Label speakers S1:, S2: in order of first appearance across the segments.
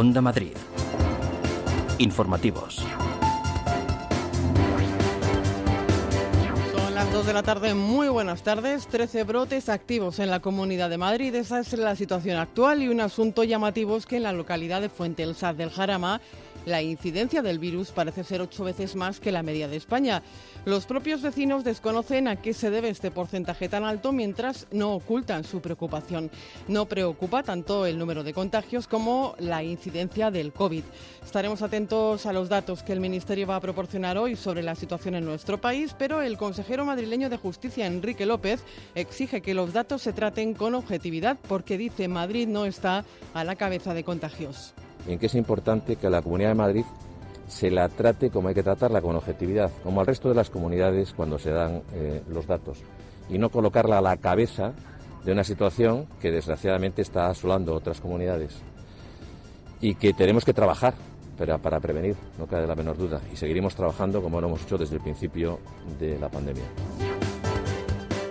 S1: Onda Madrid. Informativos.
S2: Son las 2 de la tarde, muy buenas tardes. 13 brotes activos en la Comunidad de Madrid. Esa es la situación actual y un asunto llamativo es que en la localidad de Fuente el Saz del Jarama la incidencia del virus parece ser ocho veces más que la media de España. Los propios vecinos desconocen a qué se debe este porcentaje tan alto mientras no ocultan su preocupación. No preocupa tanto el número de contagios como la incidencia del COVID. Estaremos atentos a los datos que el Ministerio va a proporcionar hoy sobre la situación en nuestro país, pero el consejero madrileño de Justicia, Enrique López, exige que los datos se traten con objetividad porque dice Madrid no está a la cabeza de contagios
S3: en que es importante que la Comunidad de Madrid se la trate como hay que tratarla, con objetividad, como al resto de las comunidades cuando se dan eh, los datos, y no colocarla a la cabeza de una situación que desgraciadamente está asolando otras comunidades y que tenemos que trabajar para, para prevenir, no cabe la menor duda, y seguiremos trabajando como lo hemos hecho desde el principio de la pandemia.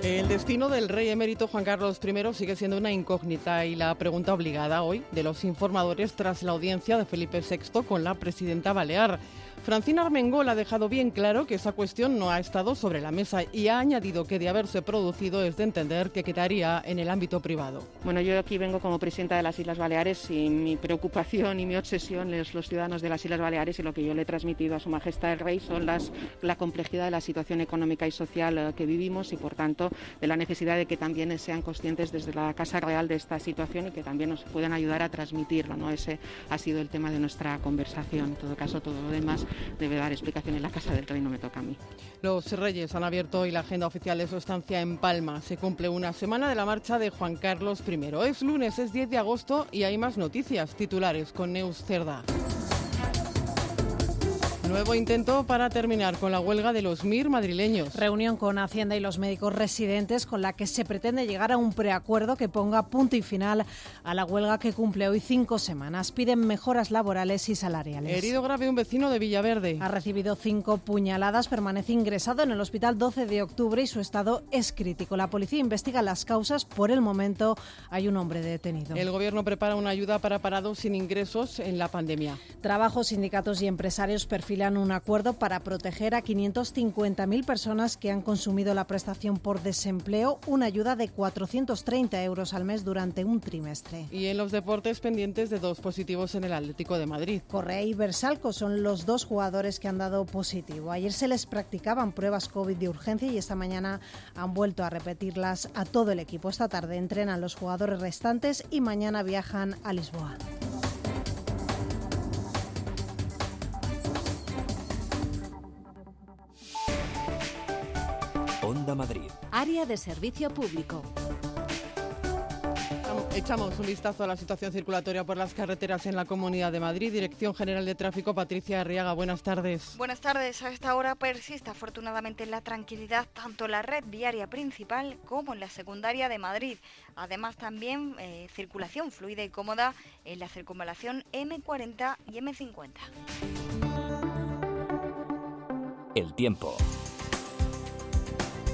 S2: El destino del rey emérito Juan Carlos I sigue siendo una incógnita y la pregunta obligada hoy de los informadores tras la audiencia de Felipe VI con la presidenta balear. Francina Armengol ha dejado bien claro que esa cuestión no ha estado sobre la mesa y ha añadido que de haberse producido es de entender que quedaría en el ámbito privado.
S4: Bueno, yo aquí vengo como presidenta de las Islas Baleares y mi preocupación y mi obsesión es los ciudadanos de las Islas Baleares y lo que yo le he transmitido a Su Majestad el Rey son las, la complejidad de la situación económica y social eh, que vivimos y, por tanto, de la necesidad de que también sean conscientes desde la Casa Real de esta situación y que también nos puedan ayudar a transmitirlo. ¿no? Ese ha sido el tema de nuestra conversación. En todo caso, todo lo demás debe dar explicación en la Casa del Rey, no me toca a mí.
S2: Los Reyes han abierto hoy la agenda oficial de su estancia en Palma. Se cumple una semana de la marcha de Juan Carlos I. Es lunes, es 10 de agosto y hay más noticias titulares con Neus Cerda. Nuevo intento para terminar con la huelga de los MIR madrileños.
S5: Reunión con Hacienda y los médicos residentes con la que se pretende llegar a un preacuerdo que ponga punto y final a la huelga que cumple hoy cinco semanas. Piden mejoras laborales y salariales.
S2: Herido grave un vecino de Villaverde.
S5: Ha recibido cinco puñaladas, permanece ingresado en el hospital 12 de octubre y su estado es crítico. La policía investiga las causas. Por el momento hay un hombre detenido.
S2: El gobierno prepara una ayuda para parados sin ingresos en la pandemia.
S5: Trabajo, sindicatos y empresarios perfilan un acuerdo para proteger a 550.000 personas que han consumido la prestación por desempleo, una ayuda de 430 euros al mes durante un trimestre.
S2: Y en los deportes pendientes de dos positivos en el Atlético de Madrid.
S5: Correa y Bersalco son los dos jugadores que han dado positivo. Ayer se les practicaban pruebas COVID de urgencia y esta mañana han vuelto a repetirlas a todo el equipo. Esta tarde entrenan los jugadores restantes y mañana viajan a Lisboa.
S1: Onda Madrid.
S6: Área de servicio público.
S2: Echamos un vistazo a la situación circulatoria por las carreteras en la Comunidad de Madrid. Dirección General de Tráfico, Patricia Arriaga. Buenas tardes.
S7: Buenas tardes. A esta hora persiste afortunadamente la tranquilidad tanto en la red viaria principal como en la secundaria de Madrid. Además también eh, circulación fluida y cómoda en la circunvalación M40 y M50.
S1: El tiempo.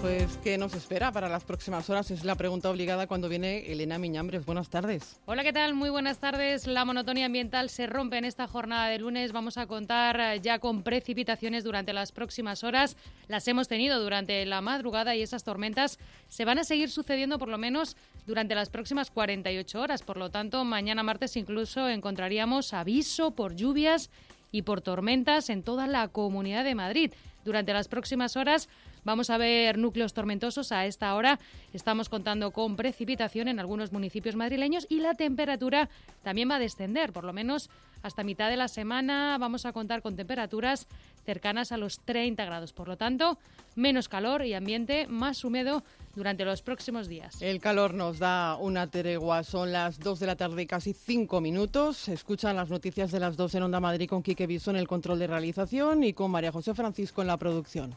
S2: Pues, ¿qué nos espera para las próximas horas? Es la pregunta obligada cuando viene Elena Miñambres. Buenas tardes.
S8: Hola, ¿qué tal? Muy buenas tardes. La monotonía ambiental se rompe en esta jornada de lunes. Vamos a contar eh, ya con precipitaciones durante las próximas horas. Las hemos tenido durante la madrugada y esas tormentas se van a seguir sucediendo por lo menos durante las próximas 48 horas. Por lo tanto, mañana martes incluso encontraríamos aviso por lluvias y por tormentas en toda la comunidad de Madrid. Durante las próximas horas Vamos a ver núcleos tormentosos. A esta hora estamos contando con precipitación en algunos municipios madrileños y la temperatura también va a descender, por lo menos hasta mitad de la semana vamos a contar con temperaturas cercanas a los 30 grados. Por lo tanto, menos calor y ambiente más húmedo durante los próximos días.
S2: El calor nos da una tregua. Son las 2 de la tarde casi 5 minutos. Escuchan las noticias de las 2 en Onda Madrid con Quique Viso en el control de realización y con María José Francisco en la producción.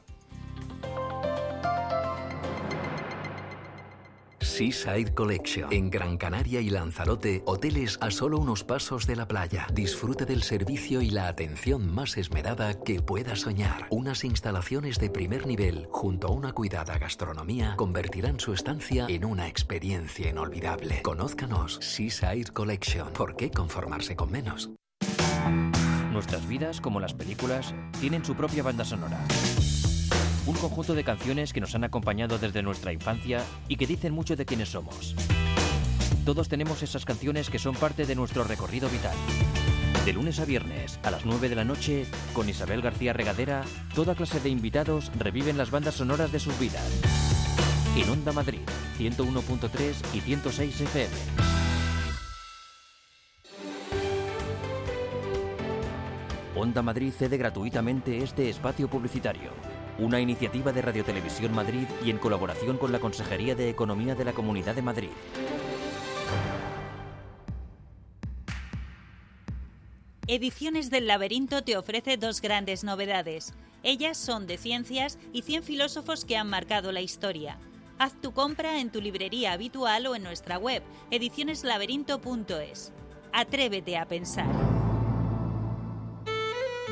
S9: Seaside Collection. En Gran Canaria y Lanzarote, hoteles a solo unos pasos de la playa. Disfrute del servicio y la atención más esmerada que pueda soñar. Unas instalaciones de primer nivel, junto a una cuidada gastronomía, convertirán su estancia en una experiencia inolvidable. Conózcanos Seaside Collection. ¿Por qué conformarse con menos?
S1: Nuestras vidas, como las películas, tienen su propia banda sonora. Un conjunto de canciones que nos han acompañado desde nuestra infancia y que dicen mucho de quiénes somos. Todos tenemos esas canciones que son parte de nuestro recorrido vital. De lunes a viernes, a las 9 de la noche, con Isabel García Regadera, toda clase de invitados reviven las bandas sonoras de sus vidas. En Onda Madrid, 101.3 y 106 FM. Onda Madrid cede gratuitamente este espacio publicitario. Una iniciativa de Radio Televisión Madrid y en colaboración con la Consejería de Economía de la Comunidad de Madrid.
S10: Ediciones del Laberinto te ofrece dos grandes novedades. Ellas son de ciencias y 100 filósofos que han marcado la historia. Haz tu compra en tu librería habitual o en nuestra web, edicioneslaberinto.es. Atrévete a pensar.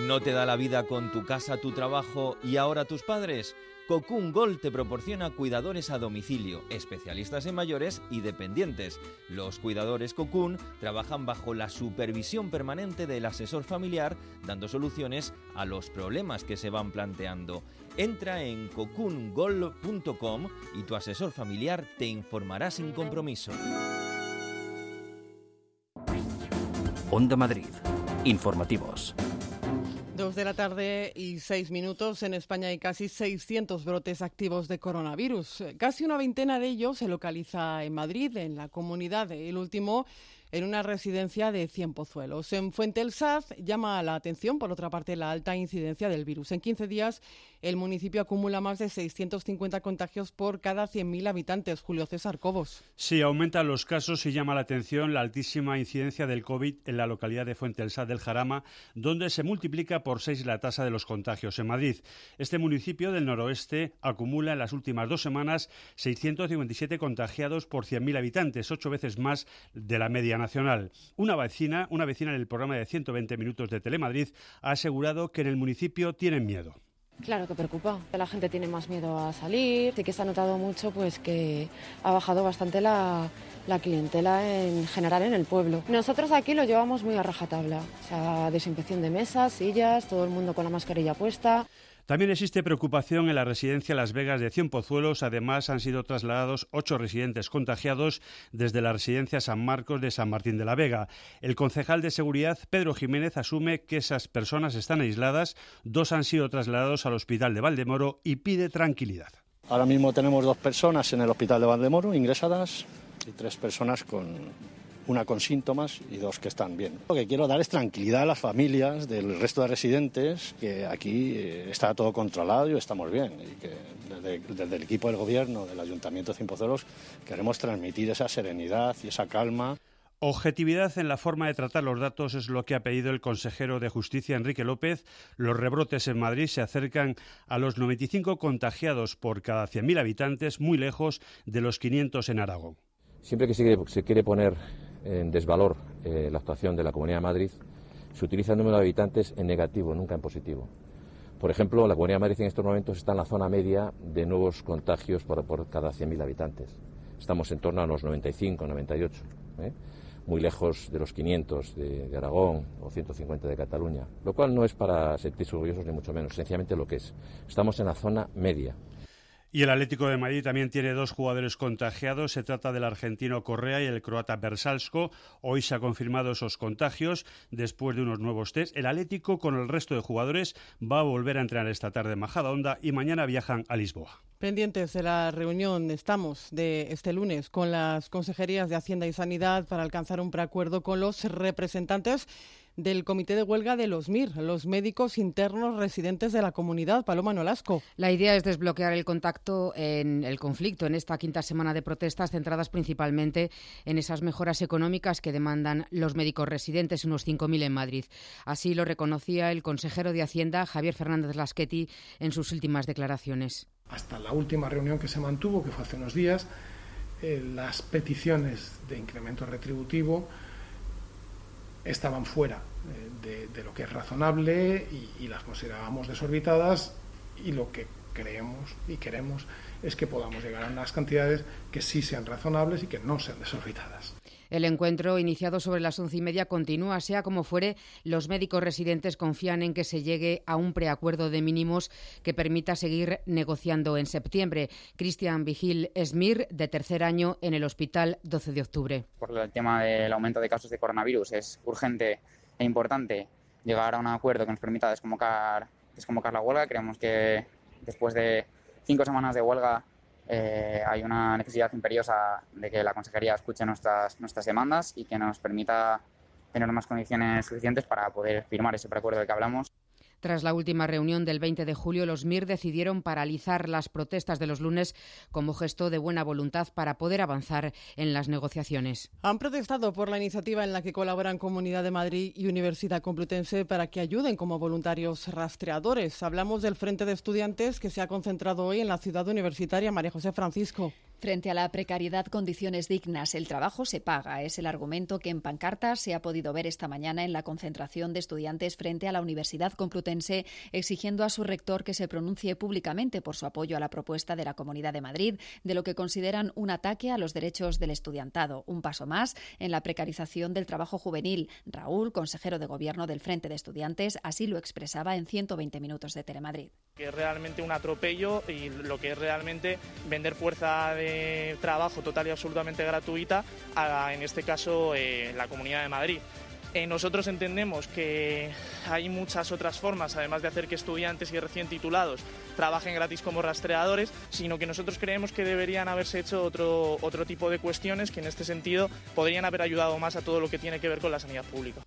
S11: ¿No te da la vida con tu casa, tu trabajo y ahora tus padres? Cocoon Gold te proporciona cuidadores a domicilio, especialistas en mayores y dependientes. Los cuidadores Cocoon trabajan bajo la supervisión permanente del asesor familiar, dando soluciones a los problemas que se van planteando. Entra en cocoongold.com y tu asesor familiar te informará sin compromiso.
S1: Onda Madrid. Informativos.
S2: Dos de la tarde y seis minutos. En España hay casi 600 brotes activos de coronavirus. Casi una veintena de ellos se localiza en Madrid, en la comunidad. El último en una residencia de Cien Pozuelos. En Fuente el Saz llama la atención, por otra parte, la alta incidencia del virus. En 15 días, el municipio acumula más de 650 contagios por cada 100.000 habitantes. Julio César Cobos.
S12: Sí, aumentan los casos y llama la atención la altísima incidencia del COVID en la localidad de Fuente el Saz del Jarama, donde se multiplica por seis la tasa de los contagios en Madrid. Este municipio del noroeste acumula en las últimas dos semanas 657 contagiados por 100.000 habitantes, ocho veces más de la media nacional. Una vecina, una vecina en el programa de 120 minutos de Telemadrid ha asegurado que en el municipio tienen miedo.
S13: Claro que preocupa. La gente tiene más miedo a salir. Sí que se ha notado mucho pues que ha bajado bastante la, la, clientela en general en el pueblo. Nosotros aquí lo llevamos muy a rajatabla. O sea, desinfección de mesas, sillas, todo el mundo con la mascarilla puesta.
S12: También existe preocupación en la residencia Las Vegas de Cien Pozuelos. Además, han sido trasladados ocho residentes contagiados desde la residencia San Marcos de San Martín de la Vega. El concejal de seguridad, Pedro Jiménez, asume que esas personas están aisladas. Dos han sido trasladados al hospital de Valdemoro y pide tranquilidad.
S9: Ahora mismo tenemos dos personas en el hospital de Valdemoro ingresadas y tres personas con una con síntomas y dos que están bien. Lo que quiero dar es tranquilidad a las familias del resto de residentes, que aquí eh, está todo controlado y estamos bien. Y que desde, el equipo del gobierno, del Ayuntamiento de Cimpoceros, queremos transmitir esa serenidad y esa calma.
S12: Objetividad en la forma de tratar los datos es lo que ha pedido el consejero de Justicia Enrique López. Los rebrotes en Madrid se acercan a los 95 contagiados por cada 100.000 habitantes, muy lejos de los 500 en Aragón.
S3: Siempre que se quiere poner en desvalor eh, la actuación de la Comunidad de Madrid, se utiliza el número de habitantes en negativo, nunca en positivo. Por ejemplo, la Comunidad de Madrid en estos momentos está en la zona media de nuevos contagios por, cada 100.000 habitantes. Estamos en torno a los 95, 98, ¿eh? muy lejos de los 500 de, de, Aragón o 150 de Cataluña, lo cual no es para sentirse orgullosos ni mucho menos, sencillamente lo que es. Estamos en la zona media.
S12: Y el Atlético de Madrid también tiene dos jugadores contagiados. Se trata del argentino Correa y el croata Bersalsko. Hoy se han confirmado esos contagios después de unos nuevos test. El Atlético, con el resto de jugadores, va a volver a entrenar esta tarde en Majadahonda y mañana viajan a Lisboa.
S2: Pendientes de la reunión estamos de este lunes con las consejerías de Hacienda y Sanidad para alcanzar un preacuerdo con los representantes del Comité de Huelga de los MIR, los médicos internos residentes de la comunidad. Paloma Nolasco.
S14: La idea es desbloquear el contacto en el conflicto en esta quinta semana de protestas centradas principalmente en esas mejoras económicas que demandan los médicos residentes, unos 5.000 en Madrid. Así lo reconocía el consejero de Hacienda, Javier Fernández Lasqueti, en sus últimas declaraciones.
S15: Hasta la última reunión que se mantuvo, que fue hace unos días, eh, las peticiones de incremento retributivo estaban fuera eh, de, lo que es razonable y, las considerábamos desorbitadas y lo que creemos y queremos es que podamos llegar a unas cantidades que sí sean razonables y que no sean desorbitadas.
S14: El encuentro, iniciado sobre las once y media, continúa. Sea como fuere, los médicos residentes confían en que se llegue a un preacuerdo de mínimos que permita seguir negociando en septiembre. Cristian Vigil Esmir, de tercer año en el Hospital 12 de Octubre.
S16: Por el tema del aumento de casos de coronavirus, es urgente e importante llegar a un acuerdo que nos permita desconvocar, desconvocar la huelga. Creemos que después de cinco semanas de huelga eh, hay una necesidad imperiosa de que la Consejería escuche nuestras, nuestras demandas y que nos permita tener unas condiciones suficientes para poder firmar ese preacuerdo del que hablamos.
S14: Tras la última reunión del 20 de julio, los MIR decidieron paralizar las protestas de los lunes como gesto de buena voluntad para poder avanzar en las negociaciones.
S2: Han protestado por la iniciativa en la que colaboran Comunidad de Madrid y Universidad Complutense para que ayuden como voluntarios rastreadores. Hablamos del Frente de Estudiantes que se ha concentrado hoy en la ciudad universitaria María José Francisco.
S17: Frente a la precariedad, condiciones dignas, el trabajo se paga. Es el argumento que en pancartas se ha podido ver esta mañana en la concentración de estudiantes frente a la Universidad Complutense, exigiendo a su rector que se pronuncie públicamente por su apoyo a la propuesta de la Comunidad de Madrid de lo que consideran un ataque a los derechos del estudiantado. Un paso más en la precarización del trabajo juvenil. Raúl, consejero de Gobierno del Frente de Estudiantes, así lo expresaba en 120 minutos de Telemadrid.
S18: Que es realmente un atropello y lo que es realmente vender fuerza de trabajo total y absolutamente gratuita a, en este caso, eh, la Comunidad de Madrid. Eh, nosotros entendemos que hay muchas otras formas, además de hacer que estudiantes y recién titulados trabajen gratis como rastreadores, sino que nosotros creemos que deberían haberse hecho otro, otro tipo de cuestiones que en este sentido podrían haber ayudado más a todo lo que tiene que ver con la sanidad pública.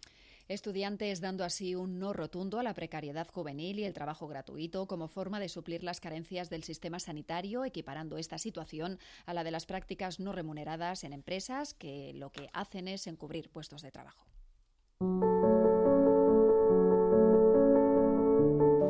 S17: Estudiantes dando así un no rotundo a la precariedad juvenil y el trabajo gratuito como forma de suplir las carencias del sistema sanitario, equiparando esta situación a la de las prácticas no remuneradas en empresas que lo que hacen es encubrir puestos de trabajo.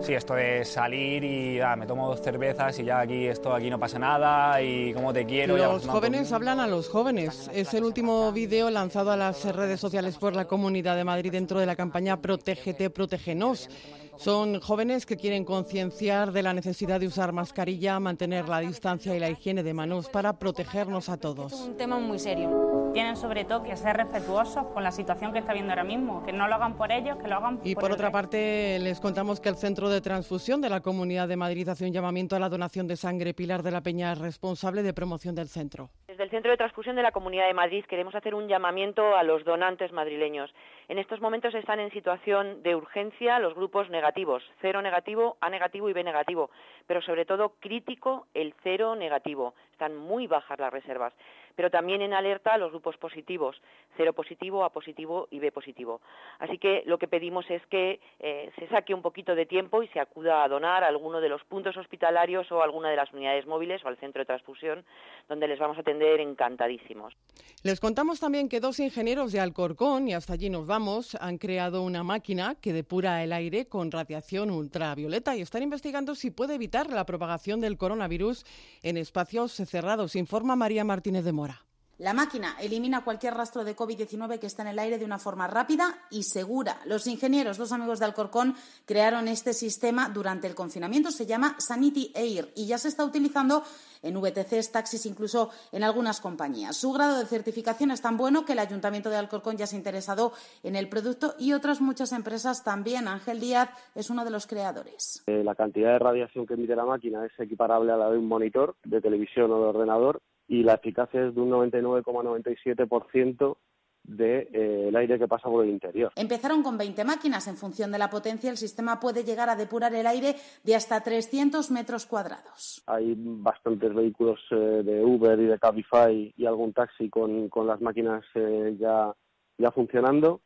S19: Sí, esto de salir y me tomo dos cervezas y ya aquí esto aquí no pasa nada y cómo te quiero.
S2: Los jóvenes hablan a los jóvenes. Es el último vídeo lanzado a las redes sociales por la Comunidad de Madrid dentro de la campaña Protégete, Protégenos. Son jóvenes que quieren concienciar de la necesidad de usar mascarilla, mantener la distancia y la higiene de manos para protegernos a todos.
S20: Es un tema muy serio.
S21: Tienen sobre todo que ser respetuosos con la situación que está viendo ahora mismo, que no lo hagan por ellos, que lo hagan
S2: y
S21: por
S2: por otra parte, les contamos que el Centro de Transfusión de la Comunidad de Madrid hace un llamamiento a la donación de sangre. Pilar de la Peña responsable de promoción del centro.
S22: Desde el Centro de Transfusión de la Comunidad de Madrid queremos hacer un llamamiento a los donantes madrileños. En estos momentos están en situación de urgencia los grupos negativos, cero negativo, A negativo y B negativo, pero sobre todo crítico el cero negativo. Están muy bajas las reservas pero también en alerta los grupos positivos, cero positivo, A positivo y B positivo. Así que lo que pedimos es que eh, se saque un poquito de tiempo y se acuda a donar a alguno de los puntos hospitalarios o alguna de las unidades móviles o al centro de transfusión, donde les vamos a atender encantadísimos.
S2: Les contamos también que dos ingenieros de Alcorcón, y hasta allí nos vamos, han creado una máquina que depura el aire con radiación ultravioleta y están investigando si puede evitar la propagación del coronavirus en espacios cerrados, informa María Martínez de Mora.
S23: La máquina elimina cualquier rastro de COVID-19 que está en el aire de una forma rápida y segura. Los ingenieros, dos amigos de Alcorcón, crearon este sistema durante el confinamiento. Se llama Sanity Air y ya se está utilizando en VTCs, taxis, incluso en algunas compañías. Su grado de certificación es tan bueno que el Ayuntamiento de Alcorcón ya se ha interesado en el producto y otras muchas empresas también. Ángel Díaz es uno de los creadores.
S24: Eh, la cantidad de radiación que emite la máquina es equiparable a la de un monitor de televisión o de ordenador y la eficacia es de un 99,97% del de, eh, aire que pasa por el interior.
S23: Empezaron con 20 máquinas. En función de la potencia, el sistema puede llegar a depurar el aire de hasta 300 metros cuadrados.
S24: Hay bastantes vehículos eh, de Uber y de Cabify y algún taxi con, con las máquinas eh, ya, ya funcionando.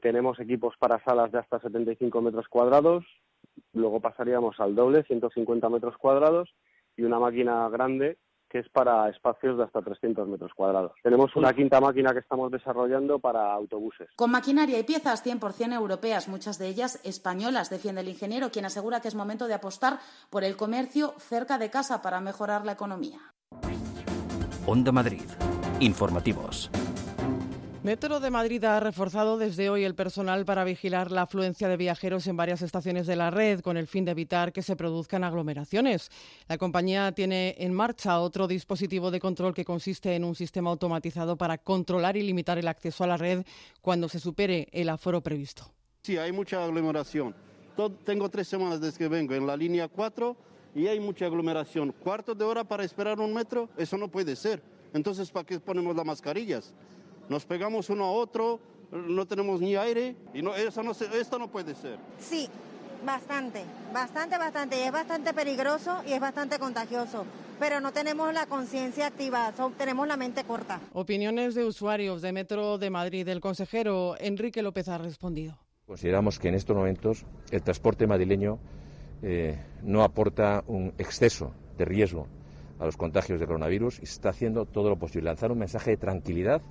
S24: tenemos equipos para salas de hasta 75 metros cuadrados. Luego pasaríamos al doble, 150 metros cuadrados. Y una máquina grande que es para espacios de hasta 300 metros cuadrados. Tenemos una quinta máquina que estamos desarrollando para autobuses.
S23: Con maquinaria y piezas 100% europeas, muchas de ellas españolas, defiende el ingeniero, quien asegura que es momento de apostar por el comercio cerca de casa para mejorar la economía.
S1: Onda Madrid. Informativos.
S2: Metro de Madrid ha reforzado desde hoy el personal para vigilar la afluencia de viajeros en varias estaciones de la red con el fin de evitar que se produzcan aglomeraciones. La compañía tiene en marcha otro dispositivo de control que consiste en un sistema automatizado para controlar y limitar el acceso a la red cuando se supere el aforo previsto.
S25: Sí, hay mucha aglomeración. Tengo tres semanas desde que vengo en la línea 4 y hay mucha aglomeración. Cuarto de hora para esperar un metro, eso no puede ser. Entonces, ¿para qué ponemos las mascarillas? Nos pegamos uno a otro, no tenemos ni aire y no, eso no, esto no puede ser.
S26: Sí, bastante, bastante, bastante. Y es bastante peligroso y es bastante contagioso. Pero no tenemos la conciencia activa, tenemos la mente corta.
S2: Opiniones de usuarios de Metro de Madrid. El consejero Enrique López ha respondido.
S3: Consideramos que en estos momentos el transporte madrileño eh, no aporta un exceso de riesgo a los contagios de coronavirus y se está haciendo todo lo posible. Lanzar un mensaje de tranquilidad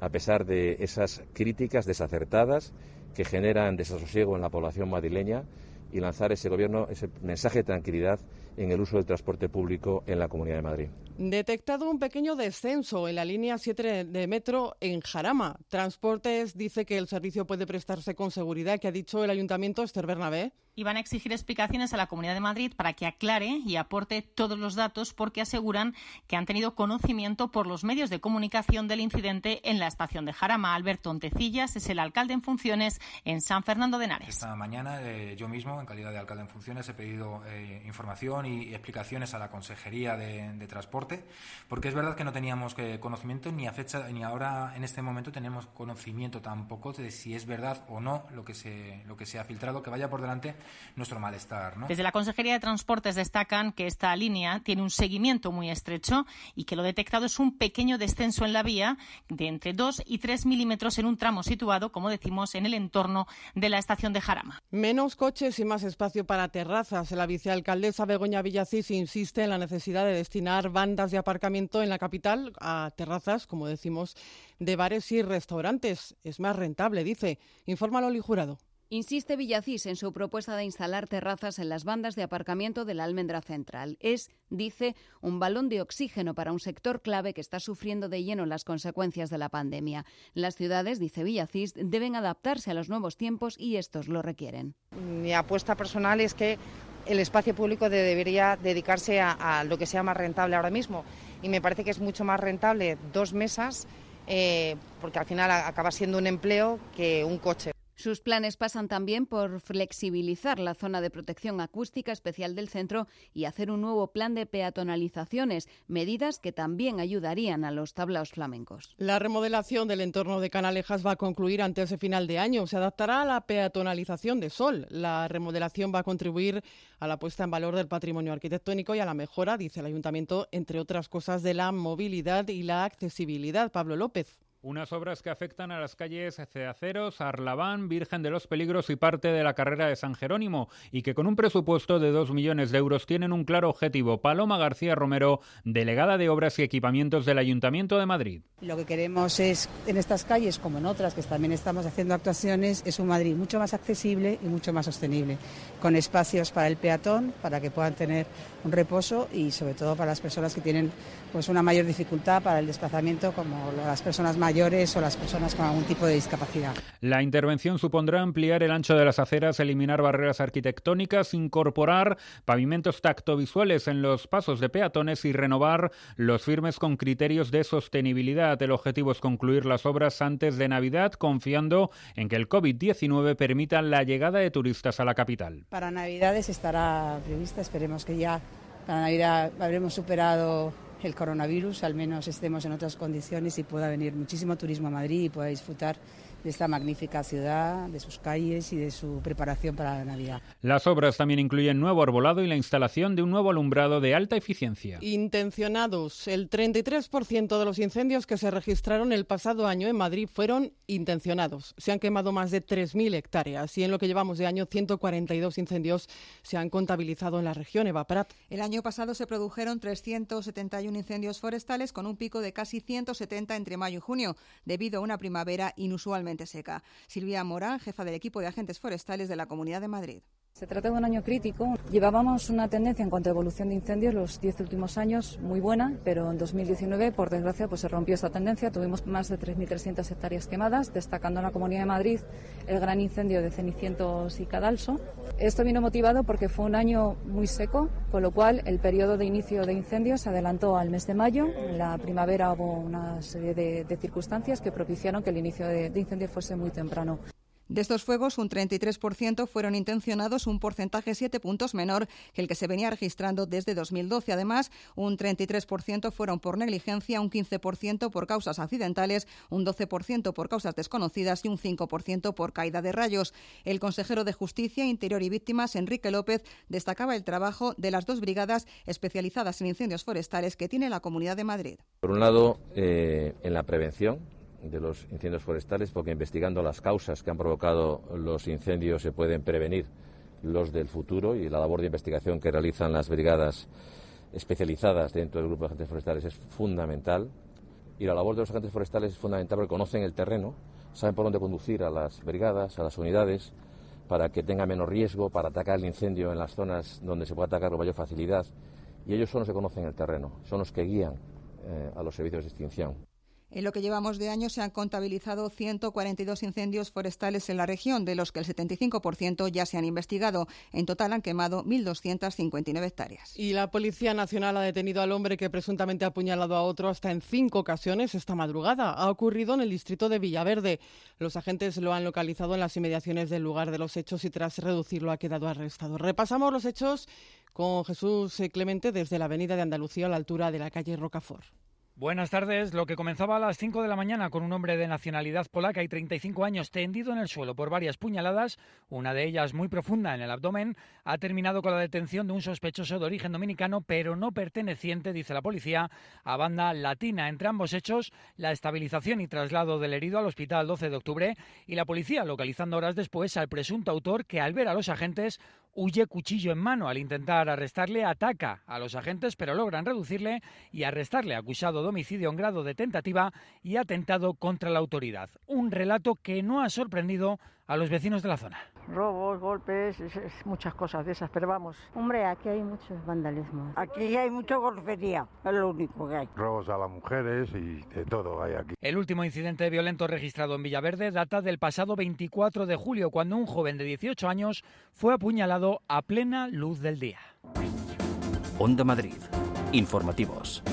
S3: a pesar de esas críticas desacertadas que generan desasosiego en la población madrileña y lanzar ese gobierno, ese mensaje de tranquilidad en el uso del transporte público en la Comunidad de Madrid.
S2: Detectado un pequeño descenso en la línea 7 de metro en Jarama. Transportes dice que el servicio puede prestarse con seguridad, que ha dicho el Ayuntamiento Esther Bernabé
S27: y van a exigir explicaciones a la Comunidad de Madrid para que aclare y aporte todos los datos porque aseguran que han tenido conocimiento por los medios de comunicación del incidente en la estación de Jarama. Alberto Ontecillas es el alcalde en funciones en San Fernando de Henares.
S10: Esta mañana eh, yo mismo, en calidad de alcalde en funciones, he pedido eh, información y, explicaciones a la Consejería de, Transporte porque es verdad que no teníamos eh, conocimiento ni a fecha ni ahora en este momento tenemos conocimiento tampoco de si es verdad o no lo que se, lo que se ha filtrado, que vaya por delante nuestro malestar.
S27: Desde la Consejería de Transportes destacan que esta línea tiene un seguimiento muy estrecho y que lo detectado es un pequeño descenso en la vía de entre 2 y 3 milímetros en un tramo situado, como decimos, en el entorno de la estación de Jarama.
S2: Menos coches y más espacio para terrazas. La vicealcaldesa Begoña Villacís insiste en la necesidad de destinar bandas de aparcamiento en la capital a terrazas, como decimos, de bares y restaurantes. Es más rentable, dice. Informa Loli Jurado.
S28: Insiste Villacís en su propuesta de instalar terrazas en las bandas de aparcamiento de la Almendra Central. Es, dice, un balón de oxígeno para un sector clave que está sufriendo de lleno las consecuencias de la pandemia. Las ciudades, dice Villacís, deben adaptarse a los nuevos tiempos y estos lo requieren.
S20: Mi apuesta personal es que el espacio público debería dedicarse a, lo que sea más rentable ahora mismo. Y me parece que es mucho más rentable dos mesas, eh, porque al final acaba siendo un empleo que un coche.
S28: Sus planes pasan también por flexibilizar la zona de protección acústica especial del centro y hacer un nuevo plan de peatonalizaciones, medidas que también ayudarían a los tablaos flamencos.
S2: La remodelación del entorno de Canalejas va a concluir antes de final de año. Se adaptará a la peatonalización de Sol. La remodelación va a contribuir a la puesta en valor del patrimonio arquitectónico y a la mejora, dice el ayuntamiento, entre otras cosas, de la movilidad y la accesibilidad. Pablo López.
S29: Unas obras que afectan a las calles Ceaceros, Arlabán, Virgen de los Peligros y parte de la carrera de San Jerónimo y que con un presupuesto de 2 millones de euros tienen un claro objetivo. Paloma García Romero, delegada de Obras y Equipamientos del Ayuntamiento de Madrid.
S30: Lo que queremos es, en estas calles como en otras que también estamos haciendo actuaciones, es un Madrid mucho más accesible y mucho más sostenible, con espacios para el peatón, para que puedan tener un reposo y sobre todo para las personas que tienen pues una mayor dificultad para el desplazamiento como las personas mayores o las personas con algún tipo de discapacidad.
S29: La intervención supondrá ampliar el ancho de las aceras, eliminar barreras arquitectónicas, incorporar pavimentos tactovisuales en los pasos de peatones y renovar los firmes con criterios de sostenibilidad. El objetivo es concluir las obras antes de Navidad, confiando en que el COVID-19 permita la llegada de turistas a la capital.
S30: Para Navidades estará prevista, esperemos que ya para Navidad habremos superado el coronavirus, al menos estemos en otras condiciones y pueda venir muchísimo turismo a Madrid y pueda disfrutar de esta magnífica ciudad, de sus calles y de su preparación para la Navidad.
S29: Las obras también incluyen nuevo arbolado y la instalación de un nuevo alumbrado de alta eficiencia.
S2: Intencionados. El 33% de los incendios que se registraron el pasado año en Madrid fueron intencionados. Se han quemado más de 3.000 hectáreas y en lo que llevamos de año 142 incendios se han contabilizado en la región. Eva Prat.
S31: El año pasado se produjeron 371 incendios forestales con un pico de casi 170 entre mayo y junio, debido a una primavera inusualmente seca. Silvia Morán, jefa del equipo de agentes forestales de la Comunidad de Madrid.
S32: Se trata de un año crítico. Llevábamos una tendencia en cuanto a evolución de incendios los diez últimos años muy buena, pero en 2019, por desgracia, pues se rompió esta tendencia. Tuvimos más de 3.300 hectáreas quemadas, destacando en la Comunidad de Madrid el gran incendio de Cenicientos y Cadalso. Esto vino motivado porque fue un año muy seco, con lo cual el periodo de inicio de incendios se adelantó al mes de mayo. En la primavera hubo una serie de, de circunstancias que propiciaron que el inicio de, de incendios fuese muy temprano.
S31: De estos fuegos, un 33% fueron intencionados, un porcentaje siete puntos menor que el que se venía registrando desde 2012. Además, un 33% fueron por negligencia, un 15% por causas accidentales, un 12% por causas desconocidas y un 5% por caída de rayos. El consejero de Justicia, Interior y Víctimas, Enrique López, destacaba el trabajo de las dos brigadas especializadas en incendios forestales que tiene la Comunidad de Madrid.
S3: Por un lado, eh, en la prevención de los incendios forestales, porque investigando las causas que han provocado los incendios se pueden prevenir los del futuro y la labor de investigación que realizan las brigadas especializadas dentro del grupo de agentes forestales es fundamental. Y la labor de los agentes forestales es fundamental porque conocen el terreno, saben por dónde conducir a las brigadas, a las unidades, para que tenga menos riesgo, para atacar el incendio en las zonas donde se puede atacar con mayor facilidad. Y ellos son los que conocen el terreno, son los que guían eh, a los servicios de extinción.
S31: En lo que llevamos de año se han contabilizado 142 incendios forestales en la región, de los que el 75% ya se han investigado. En total han quemado 1.259 hectáreas.
S2: Y la Policía Nacional ha detenido al hombre que presuntamente ha apuñalado a otro hasta en cinco ocasiones esta madrugada. Ha ocurrido en el distrito de Villaverde. Los agentes lo han localizado en las inmediaciones del lugar de los hechos y tras reducirlo ha quedado arrestado. Repasamos los hechos con Jesús Clemente desde la Avenida de Andalucía a la altura de la calle Rocafort.
S33: Buenas tardes. Lo que comenzaba a las 5 de la mañana con un hombre de nacionalidad polaca y 35 años tendido en el suelo por varias puñaladas, una de ellas muy profunda en el abdomen, ha terminado con la detención de un sospechoso de origen dominicano, pero no perteneciente, dice la policía, a banda latina. Entre ambos hechos, la estabilización y traslado del herido al hospital 12 de octubre y la policía localizando horas después al presunto autor que al ver a los agentes huye cuchillo en mano. Al intentar arrestarle, ataca a los agentes, pero logran reducirle y arrestarle acusado de homicidio en grado de tentativa y atentado contra la autoridad. Un relato que no ha sorprendido a los vecinos de la zona.
S34: Robos, golpes, es, es muchas cosas de esas, pero vamos.
S35: Hombre, aquí hay muchos vandalismos.
S34: Aquí hay mucha golpería, es lo único que hay.
S36: Robos a las mujeres y de todo hay aquí.
S33: El último incidente violento registrado en Villaverde data del pasado 24 de julio, cuando un joven de 18 años fue apuñalado a plena luz del día.
S1: Onda Madrid. Informativos.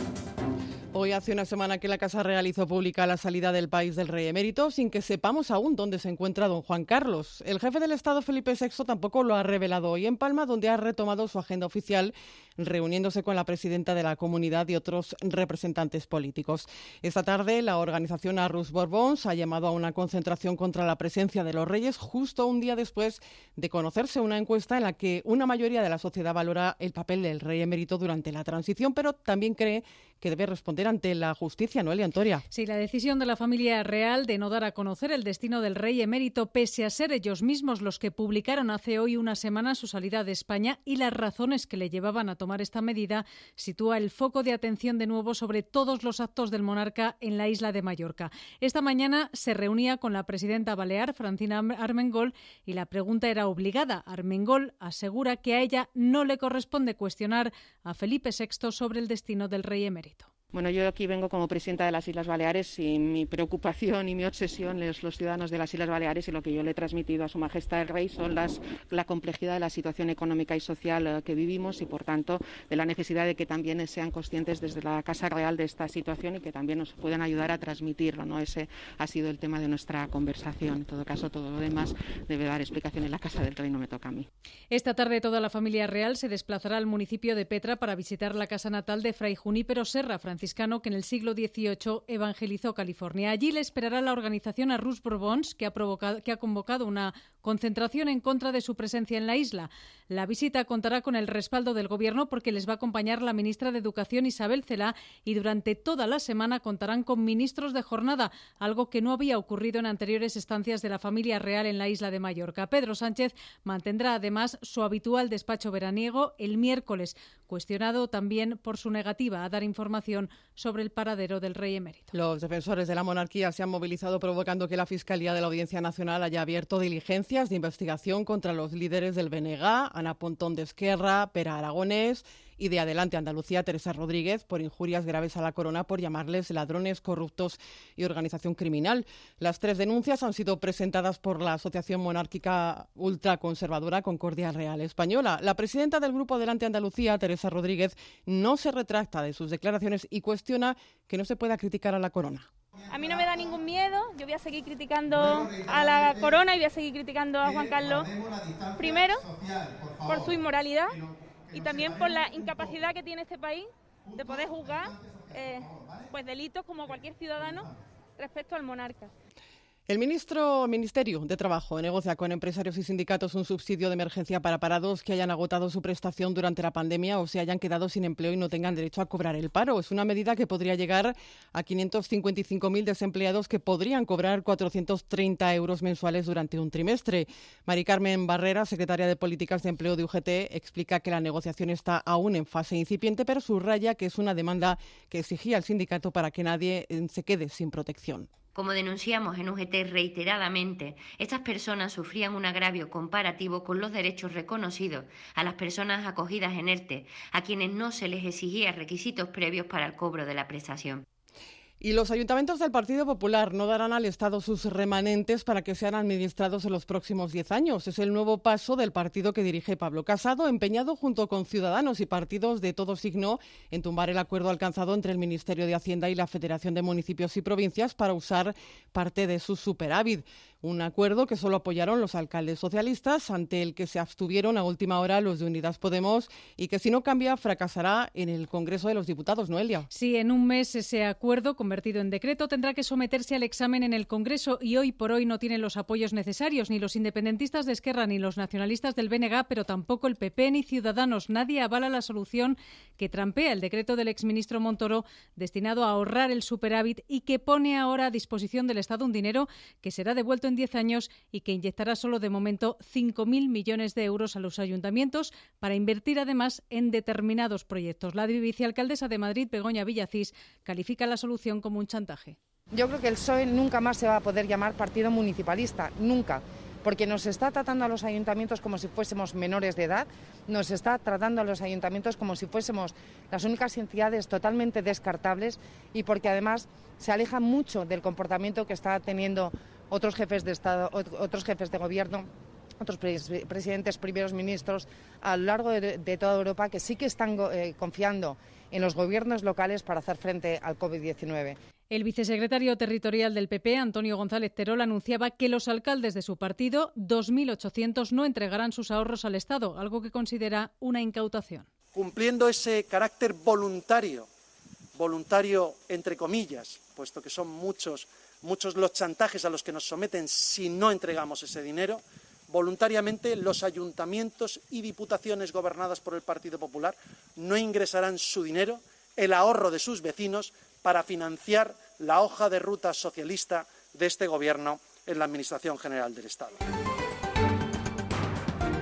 S2: Hoy hace una semana que la Casa Real hizo pública la salida del país del rey emérito sin que sepamos aún dónde se encuentra don Juan Carlos. El jefe del Estado Felipe VI tampoco lo ha revelado hoy en Palma, donde ha retomado su agenda oficial reuniéndose con la presidenta de la comunidad y otros representantes políticos. Esta tarde la organización Arrus Borbons ha llamado a una concentración contra la presencia de los reyes justo un día después de conocerse una encuesta en la que una mayoría de la sociedad valora el papel del rey emérito durante la transición, pero también cree que debe responder ante la justicia, Noelia Antoria.
S37: Sí, la decisión de la familia real de no dar a conocer el destino del rey emérito, pese a ser ellos mismos los que publicaron hace hoy una semana su salida de España y las razones que le llevaban a tomar esta medida, sitúa el foco de atención de nuevo sobre todos los actos del monarca en la isla de Mallorca. Esta mañana se reunía con la presidenta balear, Francina Armengol, y la pregunta era obligada. Armengol asegura que a ella no le corresponde cuestionar a Felipe VI sobre el destino del rey emérito.
S38: Bueno, yo aquí vengo como presidenta de las Islas Baleares y mi preocupación y mi obsesión es los ciudadanos de las Islas Baleares y lo que yo le he transmitido a Su Majestad el Rey son las, la complejidad de la situación económica y social eh, que vivimos y, por tanto, de la necesidad de que también sean conscientes desde la Casa Real de esta situación y que también nos puedan ayudar a transmitirlo. ¿no? Ese ha sido el tema de nuestra conversación. En todo caso, todo lo demás debe dar explicación en la Casa del Rey, no me toca a mí.
S37: Esta tarde toda la familia real se desplazará al municipio de Petra para visitar la casa natal de Fray Junípero Serra, franciscano que en el siglo XVIII evangelizó California. Allí le esperará la organización Arrus Bourbons, que ha, provocado, que ha convocado una concentración en contra de su presencia en la isla. La visita contará con el respaldo del Gobierno porque les va a acompañar la ministra de Educación Isabel Celá y durante toda la semana contarán con ministros de jornada, algo que no había ocurrido en anteriores estancias de la familia real en la isla de Mallorca. Pedro Sánchez mantendrá además su habitual despacho veraniego el miércoles, cuestionado también por su negativa a dar información sobre el paradero del rey emérito.
S2: Los defensores de la monarquía se han movilizado provocando que la Fiscalía de la Audiencia Nacional haya abierto diligencia de investigación contra los líderes del BNG, Ana Pontón de Esquerra, Pera Aragonés y de Adelante Andalucía, Teresa Rodríguez, por injurias graves a la corona por llamarles ladrones, corruptos y organización criminal. Las tres denuncias han sido presentadas por la Asociación Monárquica Ultraconservadora Concordia Real Española. La presidenta del Grupo Adelante Andalucía, Teresa Rodríguez, no se retracta de sus declaraciones y cuestiona que no se pueda criticar a la corona.
S39: A mí no me da ningún miedo, yo voy a seguir criticando a la corona y voy a seguir criticando a Juan Carlos primero por su inmoralidad y también por la incapacidad que tiene este país de poder juzgar eh, pues delitos como cualquier ciudadano respecto al monarca.
S2: El ministro Ministerio de Trabajo negocia con empresarios y sindicatos un subsidio de emergencia para parados que hayan agotado su prestación durante la pandemia o se hayan quedado sin empleo y no tengan derecho a cobrar el paro. Es una medida que podría llegar a 555.000 desempleados que podrían cobrar 430 euros mensuales durante un trimestre. Mari Carmen Barrera, secretaria de Políticas de Empleo de UGT, explica que la negociación está aún en fase incipiente, pero subraya que es una demanda que exigía el sindicato para que nadie eh, se quede sin protección.
S22: Como denunciamos en UGT reiteradamente, estas personas sufrían un agravio comparativo con los derechos reconocidos a las personas acogidas en ERTE, a quienes no se les exigía requisitos previos para el cobro de la prestación.
S2: Y los ayuntamientos del Partido Popular no darán al Estado sus remanentes para que sean administrados en los próximos diez años. Es el nuevo paso del partido que dirige Pablo Casado, empeñado junto con ciudadanos y partidos de todo signo en tumbar el acuerdo alcanzado entre el Ministerio de Hacienda y la Federación de Municipios y Provincias para usar parte de su superávit. Un acuerdo que solo apoyaron los alcaldes socialistas, ante el que se abstuvieron a última hora los de Unidas Podemos y que si no cambia fracasará en el Congreso de los Diputados, Noelia.
S37: Sí, en un mes ese acuerdo convertido en decreto tendrá que someterse al examen en el Congreso y hoy por hoy no tienen los apoyos necesarios ni los independentistas de Esquerra ni los nacionalistas del BNG, pero tampoco el PP ni Ciudadanos. Nadie avala la solución que trampea el decreto del exministro Montoro destinado a ahorrar el superávit y que pone ahora a disposición del Estado un dinero que será devuelto en 10 años y que inyectará solo de momento 5.000 millones de euros a los ayuntamientos para invertir además en determinados proyectos. La vicealcaldesa de Madrid, Begoña Villacís, califica la solución como un chantaje.
S20: Yo creo que el PSOE nunca más se va a poder llamar partido municipalista, nunca porque nos está tratando a los ayuntamientos como si fuésemos menores de edad, nos está tratando a los ayuntamientos como si fuésemos las únicas entidades totalmente descartables y porque además se aleja mucho del comportamiento que está teniendo otros jefes de Estado, otros jefes de gobierno otros presidentes, primeros ministros a lo largo de, toda Europa que sí que están eh, confiando en los gobiernos locales para hacer frente al COVID-19.
S37: El vicesecretario territorial del PP, Antonio González Terol, anunciaba que los alcaldes de su partido, 2.800, no entregarán sus ahorros al Estado, algo que considera una incautación.
S40: Cumpliendo ese carácter voluntario, voluntario entre comillas, puesto que son muchos muchos los chantajes a los que nos someten si no entregamos ese dinero. Voluntariamente los ayuntamientos y diputaciones gobernadas por el Partido Popular no ingresarán su dinero, el ahorro de sus vecinos, para financiar la hoja de ruta socialista de este Gobierno en la Administración General del Estado.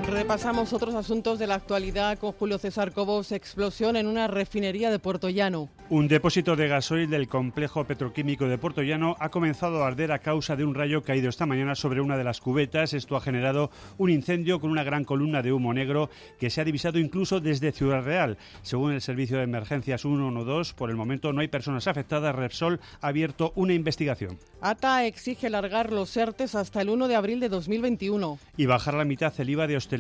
S2: Repasamos otros asuntos de la actualidad con Julio César Cobos. Explosión en una refinería de Puerto Llano.
S12: Un depósito de gasoil del complejo petroquímico de Puerto Llano ha comenzado a arder a causa de un rayo caído esta mañana sobre una de las cubetas. Esto ha generado un incendio con una gran columna de humo negro que se ha divisado incluso desde Ciudad Real. Según el Servicio de Emergencias 112, por el momento no hay personas afectadas. Repsol ha abierto una investigación.
S2: ATA exige alargar los ERTES hasta el 1 de abril de 2021.
S12: Y bajar la mitad el IVA de hostelería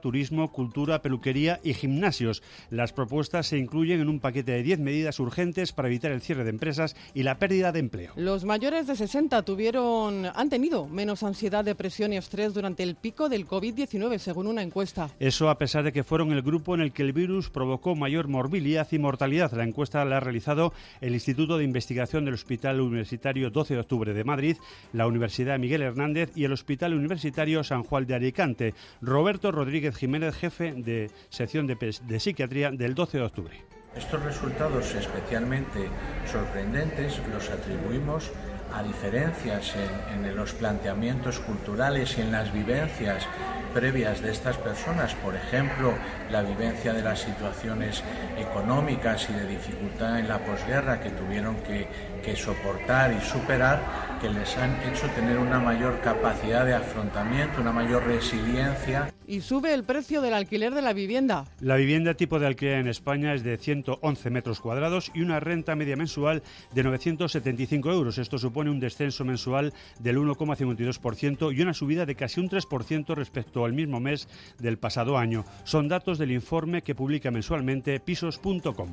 S12: turismo, cultura, peluquería y gimnasios. Las propuestas se incluyen en un paquete de 10 medidas urgentes para evitar el cierre de empresas y la pérdida de empleo.
S2: Los mayores de 60 tuvieron, han tenido menos ansiedad, depresión y estrés durante el pico del COVID-19, según una encuesta.
S12: Eso a pesar de que fueron el grupo en el que el virus provocó mayor morbilidad y mortalidad. La encuesta la ha realizado el Instituto de Investigación del Hospital Universitario 12 de Octubre de Madrid, la Universidad Miguel Hernández y el Hospital Universitario San Juan de Alicante. Roberto Rodríguez Jiménez, jefe de sección de, psiquiatría del 12 de octubre.
S41: Estos resultados especialmente sorprendentes los atribuimos a diferencias en, en, los planteamientos culturales y en las vivencias previas de estas personas, por ejemplo, la vivencia de las situaciones económicas y de dificultad en la posguerra que tuvieron que, que soportar y superar, que les han hecho tener una mayor capacidad de afrontamiento, una mayor resiliencia.
S2: Y sube el precio del alquiler de la vivienda.
S12: La vivienda tipo de alquiler en España es de 111 metros cuadrados y una renta media mensual de 975 euros. Esto supone un descenso mensual del 1,52% y una subida de casi un 3% respecto al mismo mes del pasado año. Son datos del informe que publica mensualmente pisos.com.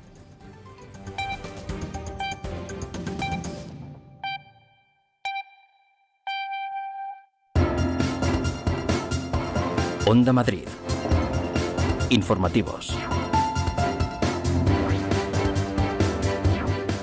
S1: Onda Madrid. Informativos.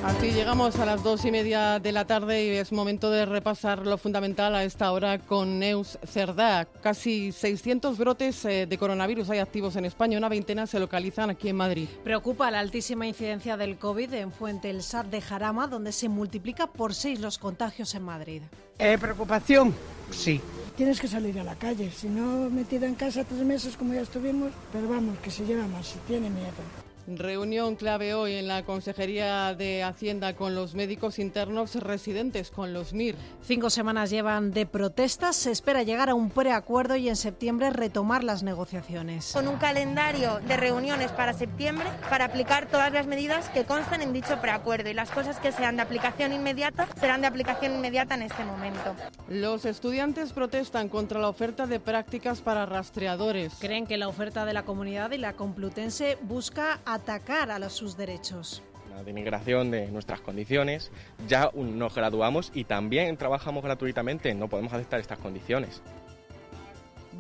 S2: Así llegamos a las dos y media de la tarde y es momento de repasar lo fundamental a esta hora con Neus Cerdá. Casi 600 brotes eh, de coronavirus hay activos en España, una veintena se localizan aquí en Madrid.
S5: Preocupa la altísima incidencia del COVID en Fuente el Sar de Jarama, donde se multiplica por seis los contagios en Madrid.
S42: Eh, ¿Preocupación? Sí.
S43: Tienes que salir a la calle, si no metida en casa tres meses como ya estuvimos, pero vamos, que se lleva más, si tiene miedo.
S2: Reunión clave hoy en la Consejería de Hacienda con los médicos internos residentes con los MIR.
S5: Cinco semanas llevan de protestas. Se espera llegar a un preacuerdo y en septiembre retomar las negociaciones.
S44: Con un calendario de reuniones para septiembre para aplicar todas las medidas que constan en dicho preacuerdo y las cosas que sean de aplicación inmediata serán de aplicación inmediata en este momento.
S2: Los estudiantes protestan contra la oferta de prácticas para rastreadores.
S5: Creen que la oferta de la comunidad y la Complutense busca atacar a los, sus derechos.
S45: La denigración de nuestras condiciones, ya nos graduamos y también trabajamos gratuitamente, no podemos aceptar estas condiciones.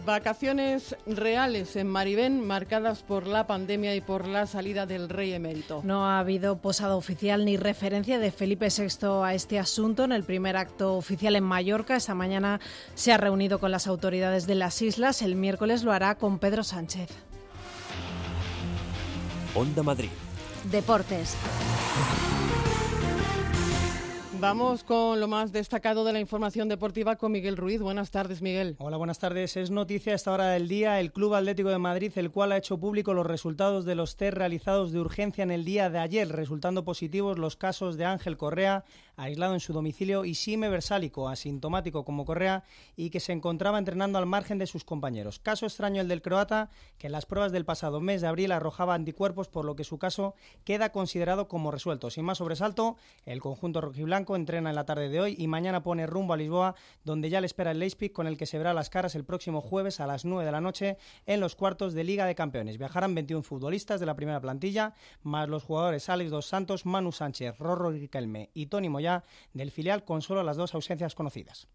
S2: Vacaciones reales en Maribén marcadas por la pandemia y por la salida del rey emérito.
S5: No ha habido posada oficial ni referencia de Felipe VI a este asunto en el primer acto oficial en Mallorca. Esta mañana se ha reunido con las autoridades de las islas. El miércoles lo hará con Pedro Sánchez.
S1: Onda Madrid.
S5: Deportes.
S2: Vamos con lo más destacado de la información deportiva con Miguel Ruiz. Buenas tardes, Miguel.
S46: Hola, buenas tardes. Es noticia a esta hora del día el Club Atlético de Madrid, el cual ha hecho público los resultados de los test realizados de urgencia en el día de ayer, resultando positivos los casos de Ángel Correa, aislado en su domicilio, y Sime Versálico, asintomático como Correa, y que se encontraba entrenando al margen de sus compañeros. Caso extraño el del croata, que en las pruebas del pasado mes de abril arrojaba anticuerpos, por lo que su caso queda considerado como resuelto. Sin más sobresalto, el conjunto rojiblanco entrena en la tarde de hoy y mañana pone rumbo a Lisboa, donde ya le espera el Leipzig, con el que se verá las caras el próximo jueves a las 9 de la noche en los cuartos de Liga de Campeones. Viajarán 21 futbolistas de la primera plantilla, más los jugadores Alex Dos Santos, Manu Sánchez, Rorro Riquelme y Tony Moyá del filial, con solo las dos ausencias conocidas.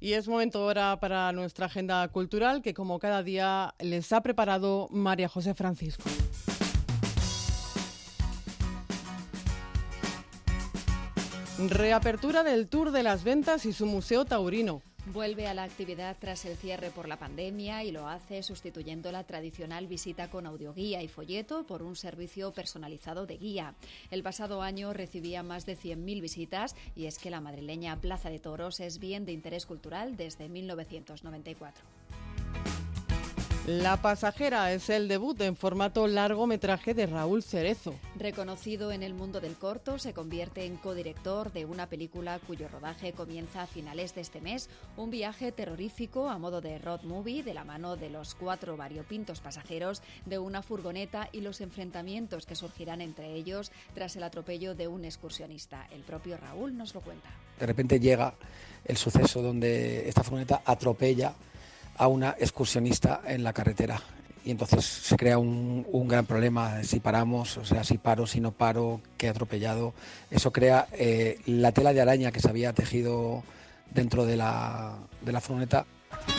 S2: Y es momento ahora para nuestra agenda cultural que como cada día les ha preparado María José Francisco. Reapertura del Tour de las Ventas y su Museo Taurino.
S28: Vuelve a la actividad tras el cierre por la pandemia y lo hace sustituyendo la tradicional visita con audioguía y folleto por un servicio personalizado de guía. El pasado año recibía más de 100.000 visitas y es que la madrileña Plaza de Toros es bien de interés cultural desde 1994.
S2: La pasajera es el debut en formato largometraje de Raúl Cerezo.
S28: Reconocido en el mundo del corto, se convierte en codirector de una película cuyo rodaje comienza a finales de este mes, un viaje terrorífico a modo de road movie de la mano de los cuatro variopintos pasajeros de una furgoneta y los enfrentamientos que surgirán entre ellos tras el atropello de un excursionista. El propio Raúl nos lo cuenta.
S47: De repente llega el suceso donde esta furgoneta atropella a una excursionista en la carretera. Y entonces se crea un, un, gran problema si paramos, o sea, si paro, si no paro, qué atropellado. Eso crea eh, la tela de araña que se había tejido dentro de la, de la furgoneta.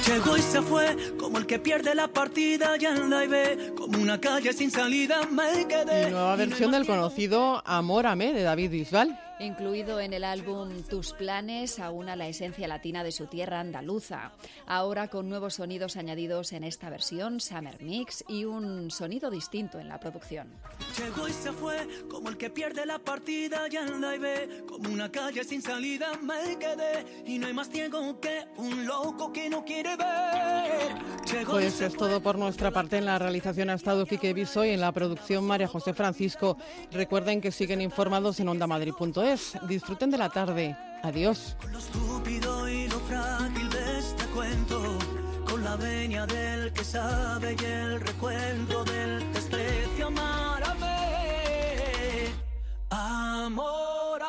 S13: Llegó y se fue, como el que pierde la partida ya la ve, como una calle sin salida me quedé.
S2: Y nueva versión del conocido Amor a mí de David Bisbal.
S28: Incluido en el álbum Tus planes, aúna la esencia latina de su tierra andaluza. Ahora con nuevos sonidos añadidos en esta versión, Summer Mix, y un sonido distinto en la producción.
S13: Llegó y se fue, como el que pierde la partida ya la ve, como una calle sin salida me quedé, y no hay más ciego que un loco que no quiere ver. Llegó
S2: pues es todo por nuestra parte. En la realización ha estado Quique Viso y en la producción María José Francisco. Recuerden que siguen informados en ondamadrid.es. Disfruten de la tarde. Adiós.
S13: frágil de este cuento, con la venia del que sabe y el recuento del desprecio, amárame. Amórame,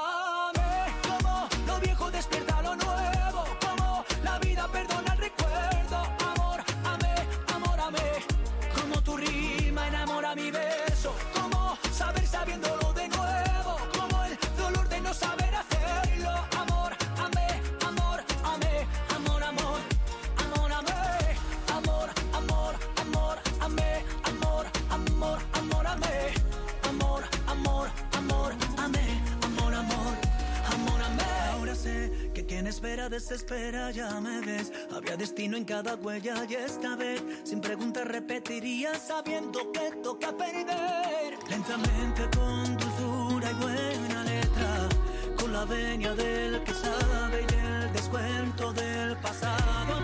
S13: espera desespera, ya me ves. Había destino en cada huella y esta vez, sin preguntas, repetiría sabiendo que toca perder. Lentamente con dulzura y buena letra, con la venia del que sabe y el descuento del pasado.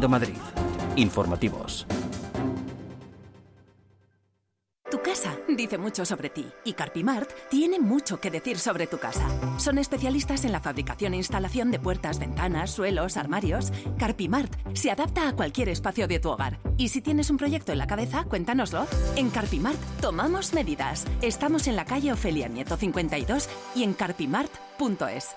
S1: Madrid. Informativos.
S48: Tu casa dice mucho sobre ti y Carpimart tiene mucho que decir sobre tu casa. Son especialistas en la fabricación e instalación de puertas, ventanas, suelos, armarios. Carpimart se adapta a cualquier espacio de tu hogar. Y si tienes un proyecto en la cabeza, cuéntanoslo. En Carpimart tomamos medidas. Estamos en la calle Ofelia Nieto 52 y en carpimart.es.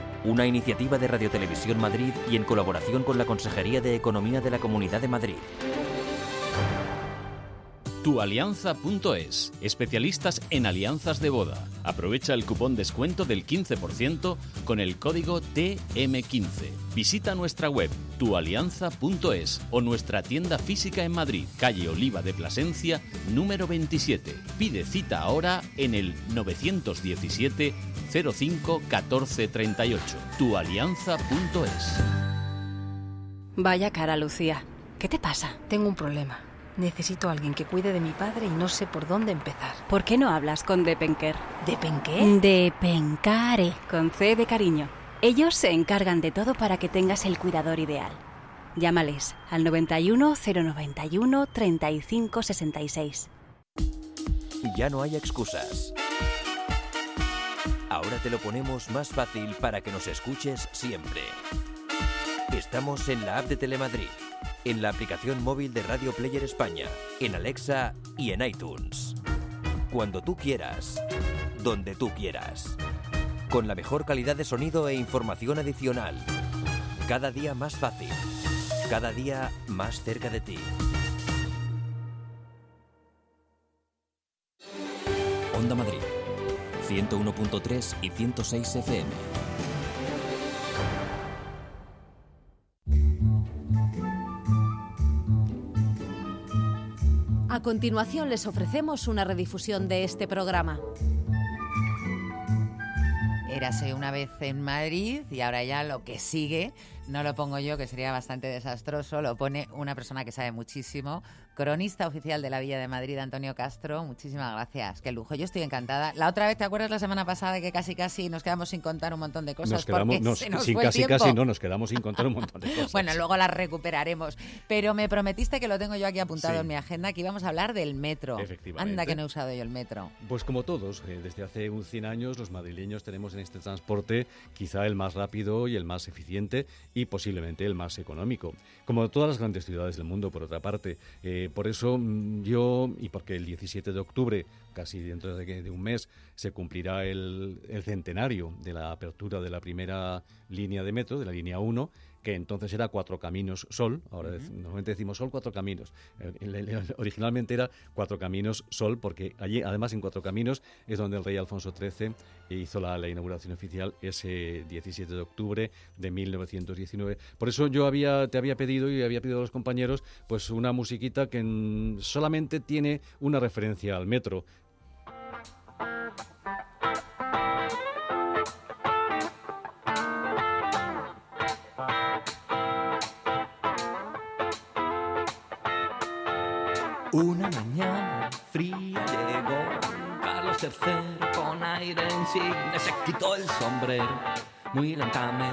S1: Una iniciativa de Radio Televisión Madrid y en colaboración con la Consejería de Economía de la Comunidad de Madrid.
S45: Tualianza.es, especialistas en alianzas de boda. Aprovecha el cupón descuento del 15% con el código TM15. Visita nuestra web tualianza.es o nuestra tienda física en Madrid, calle Oliva de Plasencia, número 27. Pide cita ahora en el 917 05 14 38. Tualianza.es.
S49: Vaya cara, Lucía. ¿Qué te pasa? Tengo un problema. Necesito a alguien que cuide de mi padre y no sé por dónde empezar.
S50: ¿Por qué no hablas con Depenker?
S49: ¿Depenqué?
S50: Depencare, con C de cariño. Ellos se encargan de todo para que tengas el cuidador ideal. Llámales al 91 091 35 66.
S1: Ya no hay excusas. Ahora te lo ponemos más fácil para que nos escuches siempre. Estamos en la app de Telemadrid, en la aplicación móvil de Radio Player España, en Alexa y en iTunes. Cuando tú quieras, donde tú quieras. Con la mejor calidad de sonido e información adicional. Cada día más fácil. Cada día más cerca de ti. Onda Madrid. 101.3 y 106 FM.
S51: A continuación les ofrecemos una redifusión de este programa.
S52: Érase una vez en Madrid y ahora ya lo que sigue
S53: no lo pongo yo, que sería bastante desastroso, lo pone una persona que sabe muchísimo, cronista oficial de la Villa de Madrid, Antonio Castro. Muchísimas gracias, qué lujo. Yo estoy encantada. La otra vez, ¿te acuerdas la semana pasada que casi casi nos quedamos sin contar un montón de cosas?
S54: Nos quedamos, sin casi casi no, nos quedamos sin contar un montón de cosas.
S53: bueno, luego las recuperaremos. Pero me prometiste que lo tengo yo aquí apuntado en mi agenda, que íbamos a hablar del metro.
S54: Efectivamente.
S53: Anda que no he usado yo el metro.
S54: Pues como todos, eh, desde hace un 100 años los madrileños tenemos en este transporte quizá el más rápido y el más eficiente y posiblemente el más económico. Como todas las grandes ciudades del mundo, por otra parte. Eh, por eso mm, yo, y porque el 17 de octubre, casi dentro de, un mes, se cumplirá el, el centenario de la apertura de la primera línea de metro, de la línea 1, que entonces era Cuatro Caminos Sol, ahora normalmente decimos Sol Cuatro Caminos, originalmente era Cuatro Caminos Sol, porque allí además en Cuatro Caminos es donde el rey Alfonso XIII hizo la, inauguración oficial ese 17 de octubre de 1919. Por eso yo había, te había pedido y había pedido a los compañeros pues una musiquita que solamente tiene una referencia al metro,
S55: Una mañana fría llegó Carlos III con aire insigne, se quitó el sombrero muy lentamente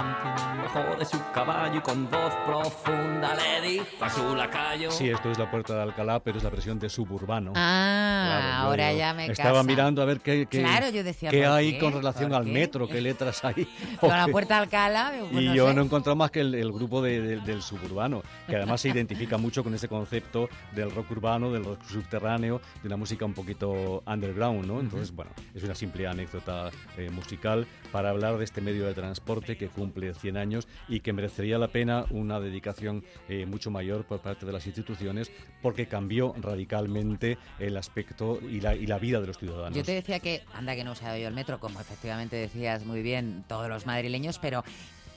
S55: bajó de su caballo y con voz profunda le dijo a su lacayo.
S54: Sí, esto es la puerta de Alcalá, pero es la versión de suburbano.
S53: Ah, ahora ya me
S54: Estaba mirando a ver qué, qué,
S53: yo decía,
S54: qué hay con relación al metro, qué letras hay.
S53: Con la puerta de Alcalá.
S54: Pues y yo no he encontrado más que el, grupo del suburbano, que además se identifica mucho con ese concepto del rock urbano, del rock subterráneo, de una música un poquito underground, ¿no? Entonces, bueno, es una simple anécdota eh, musical para hablar de este medio de transporte que cumple 100 años y que merecería la pena una dedicación eh, mucho mayor por parte de las instituciones porque cambió radicalmente el aspecto y la, y la vida de los ciudadanos.
S53: Yo te decía que, anda que no usado yo el metro, como efectivamente decías muy bien todos los madrileños, pero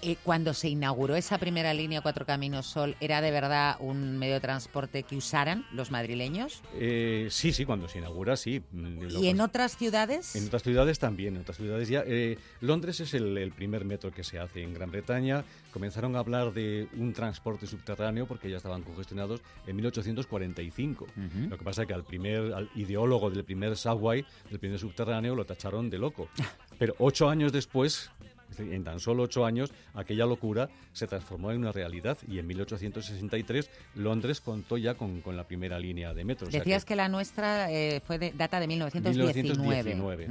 S53: eh, cuando se inauguró esa primera línea Cuatro Caminos Sol, ¿era de verdad un medio de transporte que usaran los madrileños?
S54: Eh, sí, sí, cuando se inaugura, sí.
S53: ¿Y en otras ciudades?
S54: En otras ciudades también, en otras ciudades ya. Eh, Londres es el, primer metro que se hace en Gran Bretaña. Comenzaron a hablar de un transporte subterráneo porque ya estaban congestionados en 1845. Lo que pasa es que al primer al ideólogo del primer subway, del primer subterráneo, lo tacharon de loco. Pero ocho años después en tan solo ocho años, aquella locura se transformó en una realidad y en 1863 Londres contó ya con, la primera línea de metro.
S53: Decías que, la nuestra eh, fue de, data de 1919.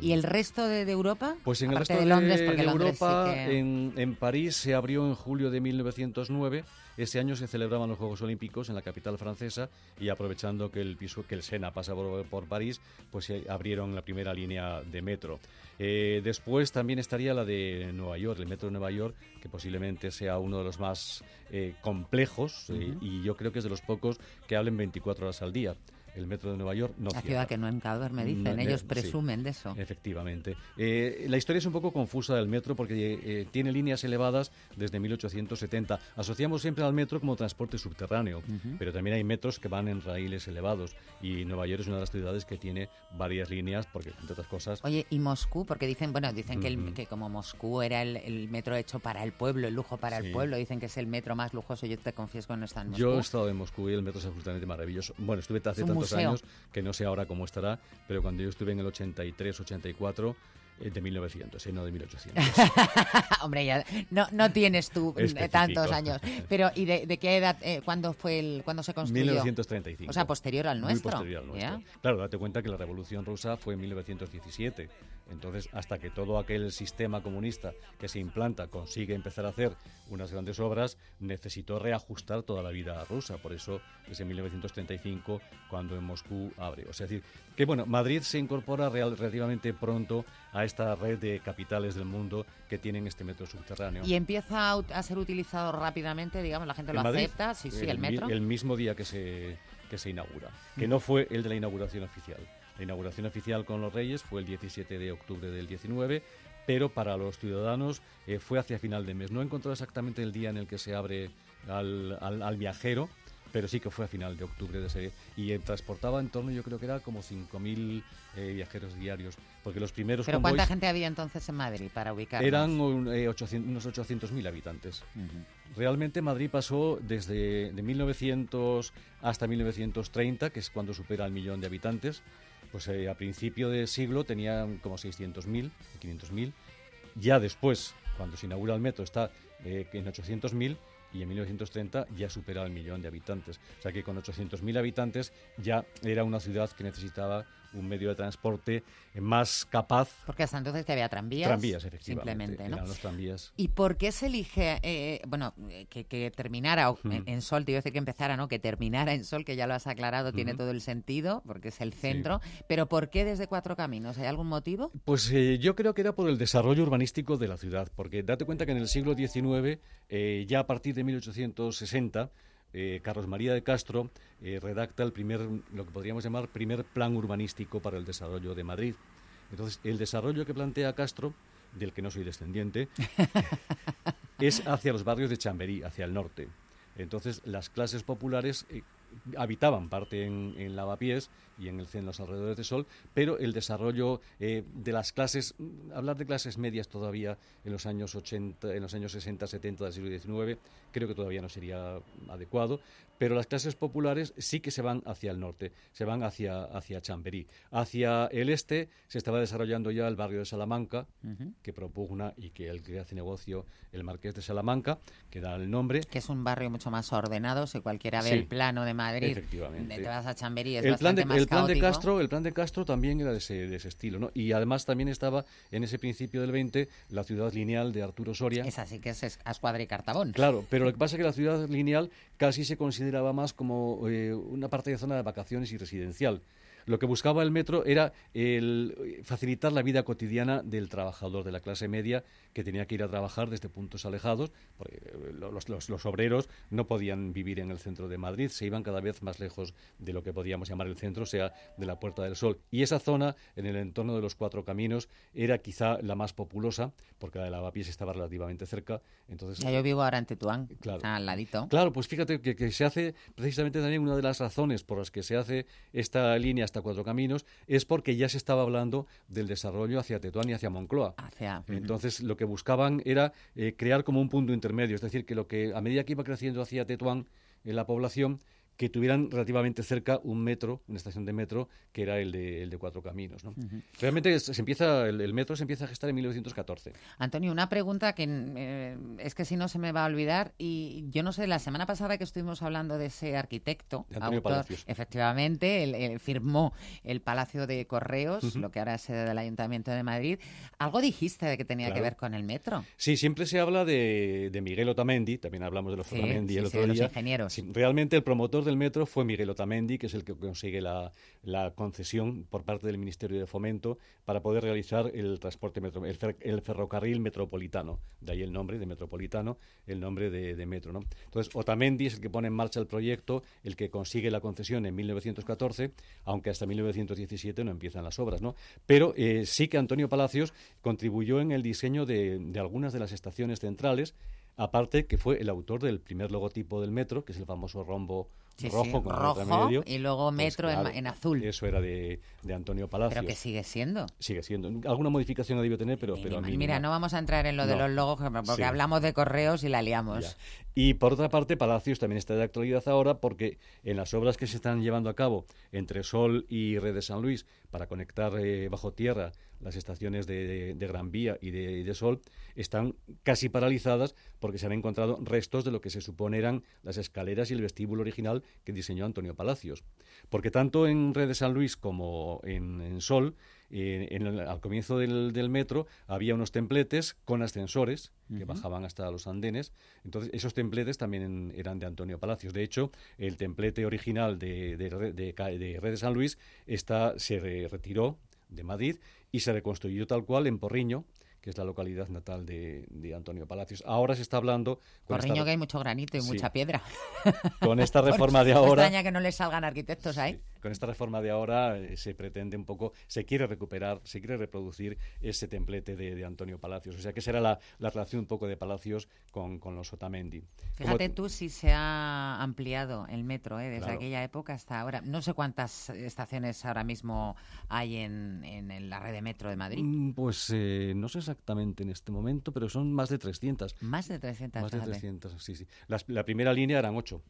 S53: ¿Y el resto de, Europa?
S54: Pues en el resto de, Londres, de, Europa, en, en París se abrió en julio de 1909 ese año se celebraban los Juegos Olímpicos en la capital francesa y aprovechando que el, piso, que el Sena pasa por, París, pues se abrieron la primera línea de metro. Eh, después también estaría la de Nueva York, el metro de Nueva York, que posiblemente sea uno de los más eh, complejos eh, y yo creo que es de los pocos que hablen 24 horas al día el metro de Nueva York no
S53: La ciudad que no me dicen, ellos presumen de eso.
S54: Efectivamente. Eh, la historia es un poco confusa del metro porque eh, tiene líneas elevadas desde 1870. Asociamos siempre al metro como transporte subterráneo, pero también hay metros que van en raíles elevados y Nueva York es una de las ciudades que tiene varias líneas porque, entre otras cosas...
S53: Oye, ¿y Moscú? Porque dicen, bueno, dicen que, que, como Moscú era el, metro hecho para el pueblo, el lujo para el pueblo, dicen que es el metro más lujoso. Yo te confieso que no está en Moscú.
S54: Yo he estado en Moscú y el metro es absolutamente maravilloso. Bueno, estuve hace tantos años, que no sé ahora cómo estará, pero cuando yo estuve en el 83, 84, eh, de 1900, y no de 1800.
S53: Hombre, ya no, no tienes tú eh, tantos años. Pero, ¿y de, qué edad, eh, cuándo fue el, cuándo se construyó?
S54: 1935.
S53: O sea, posterior al nuestro.
S54: posterior al nuestro. Claro, date cuenta que la Revolución Rusa fue en 1917. Entonces, hasta que todo aquel sistema comunista que se implanta consigue empezar a hacer unas grandes obras, necesitó reajustar toda la vida rusa. Por eso es en 1935 cuando en Moscú abre. O sea, decir, que bueno, Madrid se incorpora relativamente pronto a esta red de capitales del mundo que tienen este metro subterráneo.
S53: ¿Y empieza a, ser utilizado rápidamente? Digamos, la gente lo acepta. Sí, sí, el, metro.
S54: El mismo día que se, que se inaugura, que mm. no fue el de la inauguración oficial. La inauguración oficial con los Reyes fue el 17 de octubre del 19, pero para los ciudadanos eh, fue hacia final de mes. No he encontrado exactamente el día en el que se abre al, al, viajero, pero sí que fue a final de octubre de ese y eh, transportaba en torno, yo creo que era como 5.000 eh, viajeros diarios, porque los primeros
S53: ¿Pero cuánta gente había entonces en Madrid para ubicarnos?
S54: Eran eh, 800, unos 800.000 habitantes. Realmente Madrid pasó desde de 1900 hasta 1930, que es cuando supera el millón de habitantes, pues eh, a principio de siglo tenían como 600.000, 500.000. Ya después, cuando se inaugura el metro, está eh, en 800.000 y en 1930 ya superaba el millón de habitantes. O sea que con 800.000 habitantes ya era una ciudad que necesitaba un medio de transporte más capaz.
S53: Porque hasta entonces te había tranvías.
S54: Tranvías, efectivamente.
S53: Simplemente, ¿no?
S54: Eran los tranvías.
S53: ¿Y por qué se elige, eh, bueno, que, que terminara o- en, en Sol, te iba a decir que empezara, ¿no? Que terminara en Sol, que ya lo has aclarado, tiene
S54: Ujú.
S53: todo el sentido, porque es el centro. Pero ¿por qué desde Cuatro Caminos? ¿Hay algún motivo?
S54: Pues eh, yo creo que era por el desarrollo urbanístico de la ciudad, porque date cuenta que en el siglo XIX, eh, ya a partir de 1860, eh, Carlos María de Castro eh, redacta el primer, lo que podríamos llamar primer plan urbanístico para el desarrollo de Madrid. Entonces, el desarrollo que plantea Castro, del que no soy descendiente, es hacia los barrios de Chamberí, hacia el norte. Entonces, las clases populares eh, habitaban parte en, en Lavapiés y en, el, en los alrededores de Sol, pero el desarrollo eh, de las clases, hablar de clases medias todavía en los años 80, en los años 60, 70 del siglo XIX, creo que todavía no sería adecuado, pero las clases populares sí que se van hacia el norte, se van hacia, hacia Chamberí. Hacia el este se estaba desarrollando ya el barrio de Salamanca, que propugna y que el que hace negocio el marqués de Salamanca, que da el nombre.
S53: Que es un barrio mucho más ordenado, si cualquiera ve
S54: Sí,
S53: el plano de Madrid,
S54: efectivamente.
S53: te vas a Chamberí, es
S54: el plan de,
S53: más
S54: el plan de
S53: caótico.
S54: Castro el plan de Castro también era de ese, de ese estilo ¿no? y además también estaba en ese principio del 20 la ciudad lineal de Arturo Soria
S53: Es así que es es- a escuadra y cartabón.
S54: Claro, pero lo que pasa es que la ciudad lineal casi se consideraba más como eh, una parte de zona de vacaciones y residencial. Lo que buscaba el metro era el eh, facilitar la vida cotidiana del trabajador de la clase media que tenía que ir a trabajar desde puntos alejados. porque eh, los, los- los obreros no podían vivir en el centro de Madrid, se iban cada vez más lejos de lo que podíamos llamar el centro, o sea, de la Puerta del Sol. Y esa zona, en el entorno de los Cuatro Caminos, era quizá la más populosa, porque la de Lavapiés estaba relativamente cerca. Entonces,
S53: Ya yo vivo ahora en Tetuán,
S54: Claro.
S53: al ladito.
S54: Claro, pues fíjate que, que se hace precisamente también una de las razones por las que se hace esta línea hasta Cuatro Caminos es porque ya se estaba hablando del desarrollo hacia Tetuán y hacia Moncloa.
S53: Hacia,
S54: Entonces lo que buscaban era eh, crear como un punto intermedio, es decir, que lo que a medida que iba creciendo hacia Tetuán en la población que tuvieran relativamente cerca un metro, una estación de metro, que era el de, el de Cuatro Caminos. ¿no? Realmente es- se empieza, el, el metro se empieza a gestar en 1914.
S53: Antonio, una pregunta que eh, es que si no se me va a olvidar y yo no sé, la semana pasada que estuvimos hablando de ese arquitecto,
S54: De Antonio
S53: autor,
S54: Palacios.
S53: efectivamente, él, él firmó el Palacio de Correos, lo que ahora es sede del Ayuntamiento de Madrid. Algo dijiste de que tenía que ver con el metro.
S54: Sí, siempre se habla de, de Miguel Otamendi, también hablamos de los
S53: Sí,
S54: Otamendi
S53: sí,
S54: el
S53: los ingenieros.
S54: Sí, realmente el promotor del metro fue Miguel Otamendi, que es el que consigue la, la concesión por parte del Ministerio de Fomento para poder realizar el transporte metro, el, fer- ferrocarril metropolitano. De ahí el nombre de metropolitano, el nombre de, metro. ¿no? Entonces, Otamendi es el que pone en marcha el proyecto, el que consigue la concesión en 1914, aunque hasta 1917 no empiezan las obras. ¿no? Pero eh, sí que Antonio Palacios contribuyó en el diseño de algunas de las estaciones centrales, aparte que fue el autor del primer logotipo del metro, que es el famoso rombo
S53: Sí,
S54: rojo
S53: sí,
S54: con
S53: rojo
S54: medio.
S53: y luego
S54: Pues
S53: metro en-
S54: claro,
S53: en azul.
S54: Eso era de, de Antonio Palacios.
S53: Pero que sigue siendo.
S54: Sigue siendo. Alguna modificación ha debido tener, pero, pero
S53: Mira, no vamos a entrar en lo de los logos porque
S54: Sí.
S53: hablamos de correos y la liamos.
S54: Ya. Y por otra parte, Palacios también está de actualidad ahora porque en las obras que se están llevando a cabo entre Sol y Red de San Luis para conectar eh, bajo tierra las estaciones de, de- de Gran Vía y de, y de Sol están casi paralizadas porque se han encontrado restos de lo que se supone eran las escaleras y el vestíbulo original que diseñó Antonio Palacios. Porque tanto en Red de San Luis como en, en Sol, eh, en el- al comienzo del, del metro había unos templetes con ascensores que bajaban hasta los andenes. Entonces, esos templetes también eran de Antonio Palacios. De hecho, el templete original de, de, Red de San Luis está, se re- retiró de Madrid y se reconstruyó tal cual en Porriño, que es la localidad natal de, de Antonio Palacios. Ahora se está hablando... con
S53: Corriño
S54: esta-
S53: que hay mucho granito y
S54: Sí.
S53: mucha piedra.
S54: Con esta reforma de ahora...
S53: extraña que no le salgan arquitectos ahí.
S54: Con esta reforma de ahora eh, se pretende un poco, se quiere recuperar, se quiere reproducir ese templete de, Antonio Palacios. O sea, que será la, relación un poco de Palacios con, los Otamendi.
S53: Fíjate tú si se ha ampliado el metro ¿eh? desde aquella época hasta ahora. No sé cuántas estaciones ahora mismo hay en, en la red de metro de Madrid.
S54: Mm, pues eh, no sé exactamente en este momento, pero son más de 300.
S53: Más de 300.
S54: Más de 300, sí, sí. la primera línea eran ocho.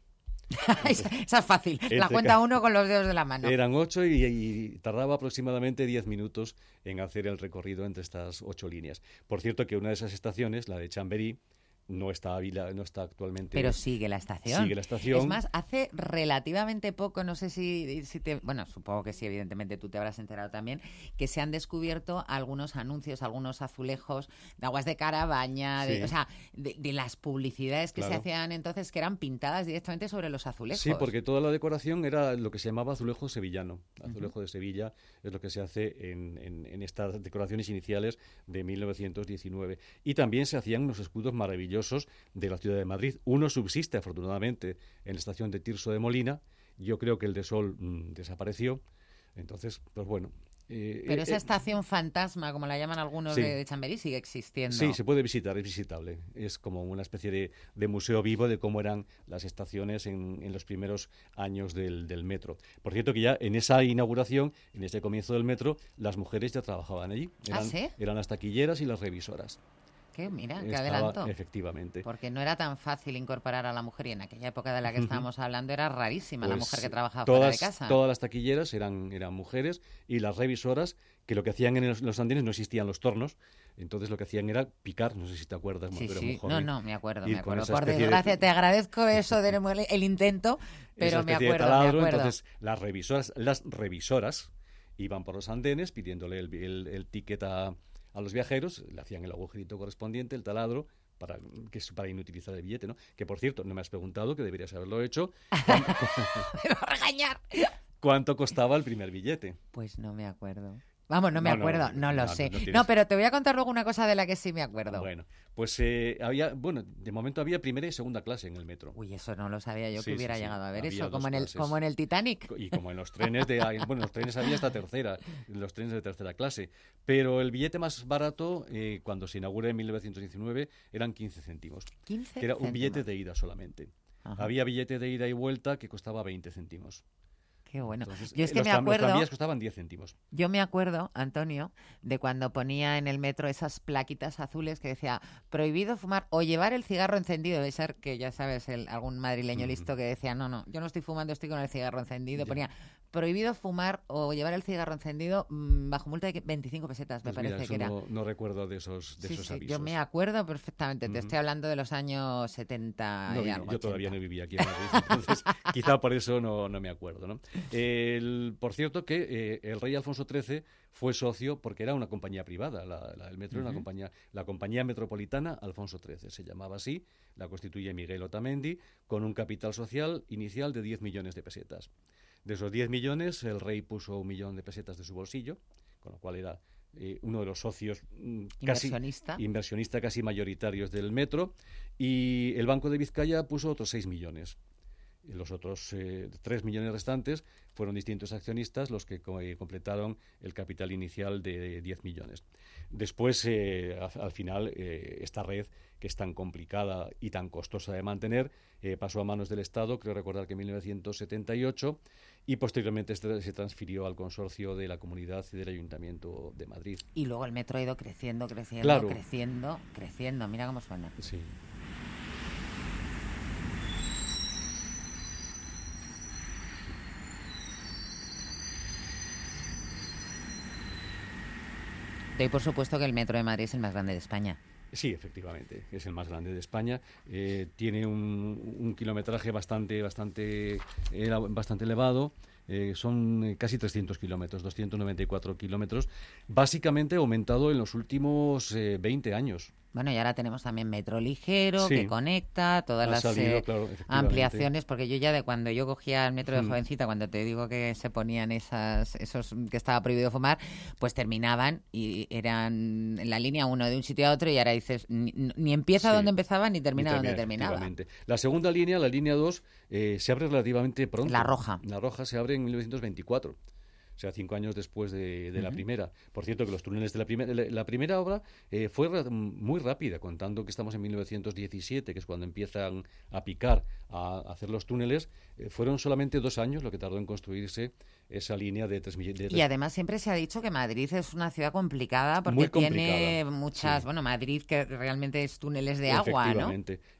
S53: esa, es fácil. La cuenta uno con los dedos de la mano.
S54: Eran ocho y, tardaba aproximadamente diez minutos en hacer el recorrido entre estas ocho líneas. Por cierto que una de esas estaciones, la de Chamberí, no está, no está actualmente.
S53: Pero sigue la estación.
S54: Sigue la estación.
S53: Es más, hace relativamente poco, no sé si, si te. Bueno, supongo que sí, evidentemente tú te habrás enterado también, que se han descubierto algunos anuncios, algunos azulejos de aguas de Carabaña, de, o sea, de, las publicidades que se hacían entonces que eran pintadas directamente sobre los azulejos.
S54: Sí, porque toda la decoración era lo que se llamaba azulejo sevillano. Azulejo de Sevilla es lo que se hace en, en, en estas decoraciones iniciales de 1919. Y también se hacían unos escudos maravillosos de la ciudad de Madrid. Uno subsiste, afortunadamente, en la estación de Tirso de Molina. Yo creo que el de Sol mm, desapareció. Entonces, pues bueno,
S53: eh, Pero esa eh, estación fantasma, como la llaman algunos de, Chamberí, sigue existiendo.
S54: Sí, se puede visitar, es visitable. Es como una especie de, museo vivo de cómo eran las estaciones en, los primeros años del, del, metro. Por cierto que ya en esa inauguración, en ese comienzo del metro, las mujeres ya trabajaban allí.
S53: ¿Ah,
S54: eran, Eran las taquilleras y las revisoras
S53: mira, qué adelanto.
S54: Efectivamente.
S53: Porque no era tan fácil incorporar a la mujer y en aquella época de la que estábamos hablando era rarísima la pues mujer que trabajaba
S54: fuera
S53: de casa.
S54: Todas las taquilleras eran, eran mujeres y las revisoras, que lo que hacían en los, andenes no existían los tornos, entonces lo que hacían era picar, no sé si te acuerdas,
S53: sí, sí. no, no, me acuerdo, me acuerdo. Por desgracia, te agradezco eso el intento, pero me acuerdo, me acuerdo.
S54: Entonces, las revisoras, las revisoras iban por los andenes pidiéndole el, el ticket a a los viajeros, le hacían el agujerito correspondiente, el taladro, para, que es para inutilizar el billete, ¿no? Que por cierto, no me has preguntado, que deberías haberlo hecho.
S53: me va a regañar.
S54: ¿Cuánto costaba el primer billete?
S53: Pues no me acuerdo. Vamos, no me acuerdo, no, lo sé. No, pero te voy a contar luego una cosa de la que sí me acuerdo.
S54: Bueno, pues eh, había, bueno, de momento había primera y segunda clase en el metro.
S53: Uy, eso no lo sabía yo que hubiera llegado a ver eso, como en, el, como en el Titanic.
S54: Y como en los trenes de, bueno, los trenes había hasta tercera, los trenes de tercera clase. Pero el billete más barato, eh, cuando se inauguró en 1919, eran 15 céntimos.
S53: 15
S54: Que era un billete de ida solamente. Había billete de ida y vuelta que costaba 20 céntimos.
S53: Qué bueno. yo es que me acuerdo.
S54: Los costaban 10 céntimos.
S53: Yo me acuerdo, Antonio, de cuando ponía en el metro esas plaquitas azules que decía prohibido fumar o llevar el cigarro encendido. Debe ser que ya sabes, el, algún madrileño listo que decía, no, no, yo no estoy fumando, estoy con el cigarro encendido. Ponía prohibido fumar o llevar el cigarro encendido mm, bajo multa de 25 pesetas, me pues parece que era.
S54: No, recuerdo de esos, de esos avisos.
S53: Yo me acuerdo perfectamente, te estoy hablando de los años 70 y algo,
S54: Yo todavía no vivía aquí en Madrid, entonces quizá por eso no, no me acuerdo. ¿no? El, por cierto que eh, el rey Alfonso XIII fue socio porque era una compañía privada, la, el metro era una compañía, la compañía metropolitana Alfonso XIII, se llamaba así, la constituye Miguel Otamendi, con un capital social inicial de 10 millones de pesetas. De esos 10 millones, el rey puso un millón de pesetas de su bolsillo, con lo cual era eh, uno de los socios
S53: mm, casi inversionista.
S54: inversionista casi mayoritarios del metro, y el Banco de Vizcaya puso otros 6 millones. Los otros eh, 3 millones restantes fueron distintos accionistas los que eh, completaron el capital inicial de 10 millones. Después, eh, al, final, esta red que es tan complicada y tan costosa de mantener, eh, pasó a manos del Estado, creo recordar que en 1978, y posteriormente este se transfirió al consorcio de la comunidad y del Ayuntamiento de Madrid.
S53: Y luego el metro ha ido creciendo, creciendo, creciendo, creciendo. Mira cómo suena.
S54: Sí.
S53: Y por supuesto que el metro de Madrid es el más grande de España.
S54: Sí, efectivamente, es el más grande de España. Eh, tiene un, kilometraje bastante, bastante, bastante elevado. Eh, son casi 300 kilómetros, 294 kilómetros, básicamente aumentado en los últimos 20 eh, años.
S53: Bueno, y ahora tenemos también metro ligero
S54: Sí.
S53: que conecta todas
S54: Ha
S53: las
S54: salido,
S53: eh,
S54: claro,
S53: ampliaciones, porque yo ya de cuando yo cogía el metro de
S54: Mm.
S53: jovencita, cuando te digo que se ponían esas, esos que estaba prohibido fumar, pues terminaban y eran en la línea uno de un sitio a otro y ahora dices, ni, ni empieza
S54: Sí.
S53: donde empezaba ni termina donde
S54: termina,
S53: terminaba.
S54: La segunda línea, la línea 2, eh, se abre relativamente pronto.
S53: La roja.
S54: La roja se abre en 1924. O sea, cinco años después de, de la primera. Por cierto, que los túneles de la primera, la, la primera obra eh, fue ra- muy rápida, contando que estamos en 1917, que es cuando empiezan a picar, a hacer los túneles. eh, fueron solamente dos años lo que tardó en construirse esa línea de tres millones.
S53: Y además siempre se ha dicho que Madrid es una ciudad complicada porque tiene muchas,
S54: sí.
S53: bueno, Madrid que realmente es túneles de agua, ¿no?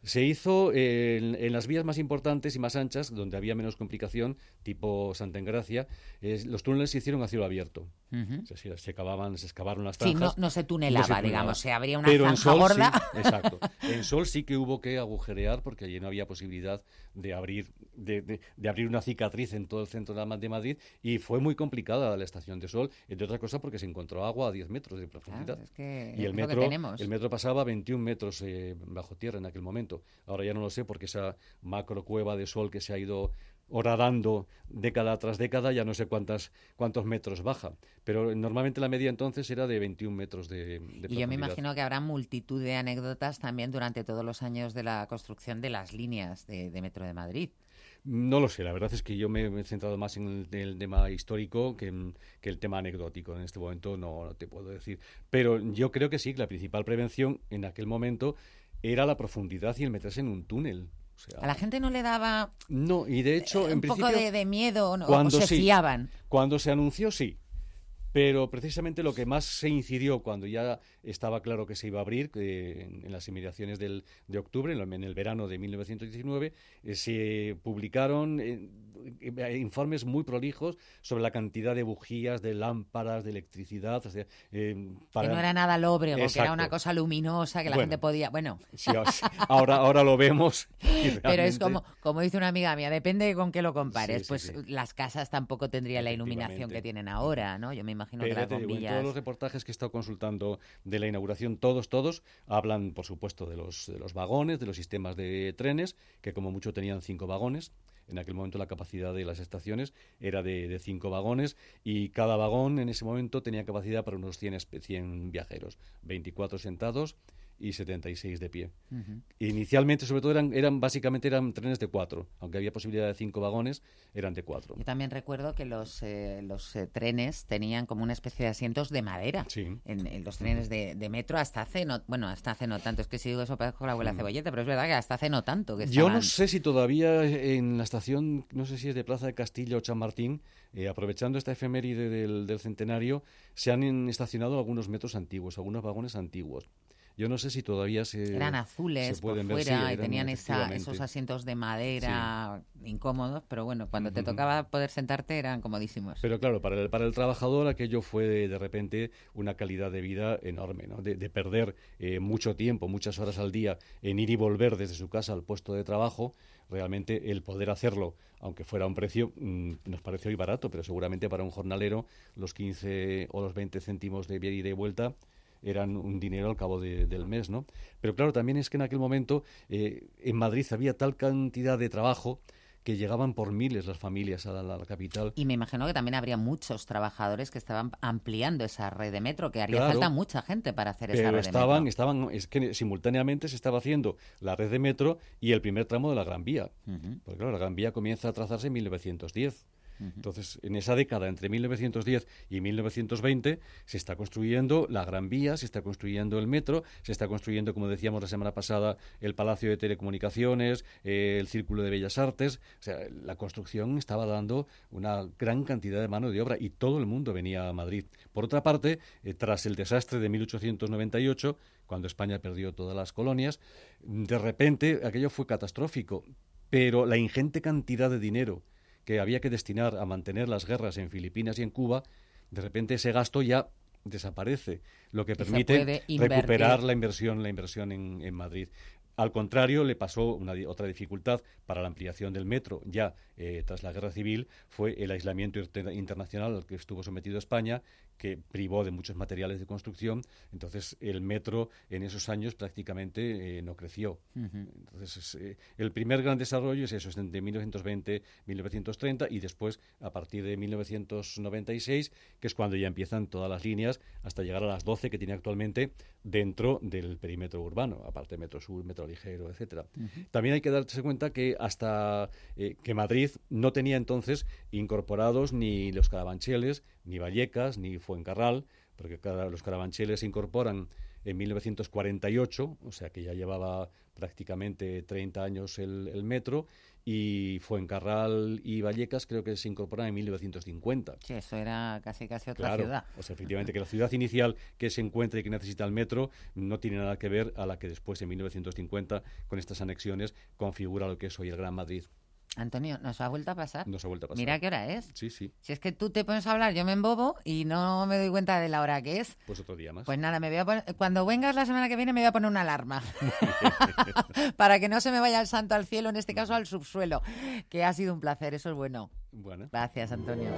S54: Se hizo eh, en, en las vías más importantes y más anchas, donde había menos complicación, tipo Santa Engracia, eh, los túneles se hicieron a cielo abierto.
S53: Ujú.
S54: O sea, se, se se excavaron las
S53: Sí,
S54: zanjas.
S53: no- no se tunelaba, digamos, se abría una
S54: Pero en
S53: zanja
S54: Sol
S53: gorda.
S54: sí, exacto. En Sol sí que hubo que agujerear porque allí no había posibilidad de abrir, de, de- de abrir una cicatriz en todo el centro de Madrid y fue muy complicada la estación de Sol, entre otras cosas porque se encontró agua a 10 metros de profundidad.
S53: es que
S54: y el metro, el metro pasaba 21 metros eh, bajo tierra en aquel momento. Ahora ya no lo sé porque esa macro cueva de sol que se ha ido horadando década tras década, ya no sé cuántas, cuántos metros baja. Pero normalmente la media entonces era de 21 metros de, de
S53: Y yo me
S54: profundidad.
S53: imagino que habrá multitud de anécdotas también durante todos los años de la construcción de las líneas de, de Metro de Madrid.
S54: No lo sé, la verdad es que yo me he centrado más en el, el tema histórico que, en- que el tema anecdótico. En este momento no, no te puedo decir. Pero yo creo que sí, que la principal prevención en aquel momento era la profundidad y el meterse en un túnel. O sea,
S53: A la gente no le daba
S54: No, y de hecho,
S53: eh,
S54: en
S53: un poco de, de miedo ¿no? o
S54: cuando
S53: se
S54: sí,
S53: fiaban.
S54: Cuando se anunció, sí. Pero precisamente lo que más se incidió cuando ya estaba claro que se iba a abrir, en, las inmediaciones del, de octubre, en, el verano de 1919, eh, se publicaron eh, eh, informes muy prolijos sobre la cantidad de bujías, de lámparas, de electricidad. o sea, eh, para-
S53: Que no era nada lóbrego, que era una cosa luminosa que la
S54: Bueno.
S53: gente podía. Bueno,
S54: Sí, ahora, ahora lo vemos.
S53: pero es como, como dice una amiga mía, depende de con qué lo compares.
S54: Sí, sí,
S53: pues las casas tampoco tendrían la iluminación que tienen ahora, ¿no? Yo me imagino
S54: Pero
S53: que las
S54: te digo, en
S53: bombillas.
S54: todos los reportajes que he estado consultando de la inauguración, todos, todos, hablan, por supuesto, de los, de los vagones, de los sistemas de trenes, que como mucho tenían cinco vagones. En aquel momento la capacidad de las estaciones era de, de cinco vagones y cada vagón en ese momento tenía capacidad para unos 100, espe- 100 viajeros, 24 sentados y 76 de pie. Inicialmente, sobre todo, eran, eran básicamente eran trenes de cuatro, aunque había posibilidad de cinco vagones, eran de cuatro.
S53: Yo también recuerdo que los, eh, los eh, trenes tenían como una especie de asientos de madera. En, en los trenes de, de metro hasta hace no, bueno, hasta hace no tanto. Es que si digo eso parezco la abuela
S54: Mm.
S53: cebolleta, pero es verdad que hasta hace no tanto. Que
S54: Yo no sé si todavía en la estación, no sé si es de Plaza de Castilla o Chamartín, eh, aprovechando esta efeméride del, del centenario, se han estacionado algunos metros antiguos, algunos vagones antiguos. Yo no sé si todavía se
S53: Eran azules
S54: se
S53: por
S54: pueden sí,
S53: fuera y tenían esa, esos asientos de madera incómodos, pero bueno, cuando te tocaba poder sentarte eran comodísimos.
S54: Pero claro, para el, para el trabajador aquello fue de, de repente una calidad de vida enorme, ¿no? de, de perder eh, mucho tiempo, muchas horas al día en ir y volver desde su casa al puesto de trabajo. Realmente el poder hacerlo, aunque fuera a un precio, mm, nos parece hoy barato, pero seguramente para un jornalero los 15 o los 20 céntimos de ida y de vuelta eran un dinero al cabo de- del mes, ¿no? Pero claro, también es que en aquel momento eh, en Madrid había tal cantidad de trabajo que llegaban por miles las familias a la, capital.
S53: Y me imagino que también habría muchos trabajadores que estaban ampliando esa red de metro, que haría
S54: Claro.
S53: falta mucha gente para hacer esa red
S54: estaban,
S53: de metro.
S54: estaban, es que simultáneamente se estaba haciendo la red de metro y el primer tramo de la Gran Vía. Porque claro, la Gran Vía comienza a trazarse en 1910. Entonces, en esa década, entre 1910 y 1920, se está construyendo la Gran Vía, se está construyendo el metro, se está construyendo, como decíamos la semana pasada, el Palacio de Telecomunicaciones, eh, el Círculo de Bellas Artes. O sea, la construcción estaba dando una gran cantidad de mano de obra y todo el mundo venía a Madrid. Por otra parte, eh, tras el desastre de 1898, cuando España perdió todas las colonias, de repente aquello fue catastrófico. Pero la ingente cantidad de dinero que había que destinar a mantener las guerras en Filipinas y en Cuba, de repente ese gasto ya desaparece, lo que permite recuperar la inversión, la inversión en, en Madrid. Al contrario, le pasó una, otra dificultad para la ampliación del metro, ya eh, tras la guerra civil, fue el aislamiento inter- internacional al que estuvo sometido España, que privó de muchos materiales de construcción. Entonces, el metro en esos años prácticamente eh, no creció. Entonces, eh, el primer gran desarrollo es eso, es de 1920-1930 y después, a partir de 1996, que es cuando ya empiezan todas las líneas hasta llegar a las 12 que tiene actualmente dentro del perímetro urbano, aparte de Metro Sur, Metro Ligero, etcétera. También hay que darse cuenta que hasta eh, que Madrid no tenía entonces incorporados ni los carabancheles, ni Vallecas, ni Fuencarral, porque los carabancheles se incorporan en 1948, o sea que ya llevaba prácticamente 30 años el, metro, y Fuencarral y Vallecas creo que se incorporan en 1950.
S53: Sí, eso era casi casi otra ciudad.
S54: O sea, efectivamente, que la ciudad inicial que se encuentra y que necesita el metro no tiene nada que ver a la que después, en 1950, con estas anexiones, configura lo que es hoy el Gran Madrid.
S53: Antonio, ¿nos ha vuelto a pasar?
S54: Nos ha vuelto a pasar.
S53: Mira qué hora es.
S54: Sí, sí.
S53: Si es que tú te pones a hablar, yo me embobo y no me doy cuenta de la hora que es.
S54: Pues otro día más.
S53: Pues nada, me voy a poner, cuando vengas la semana que viene me voy a poner una alarma. Para que no se me vaya el santo al cielo, en este caso al subsuelo. Que ha sido un placer, eso es bueno.
S54: Bueno.
S53: Gracias, Antonio.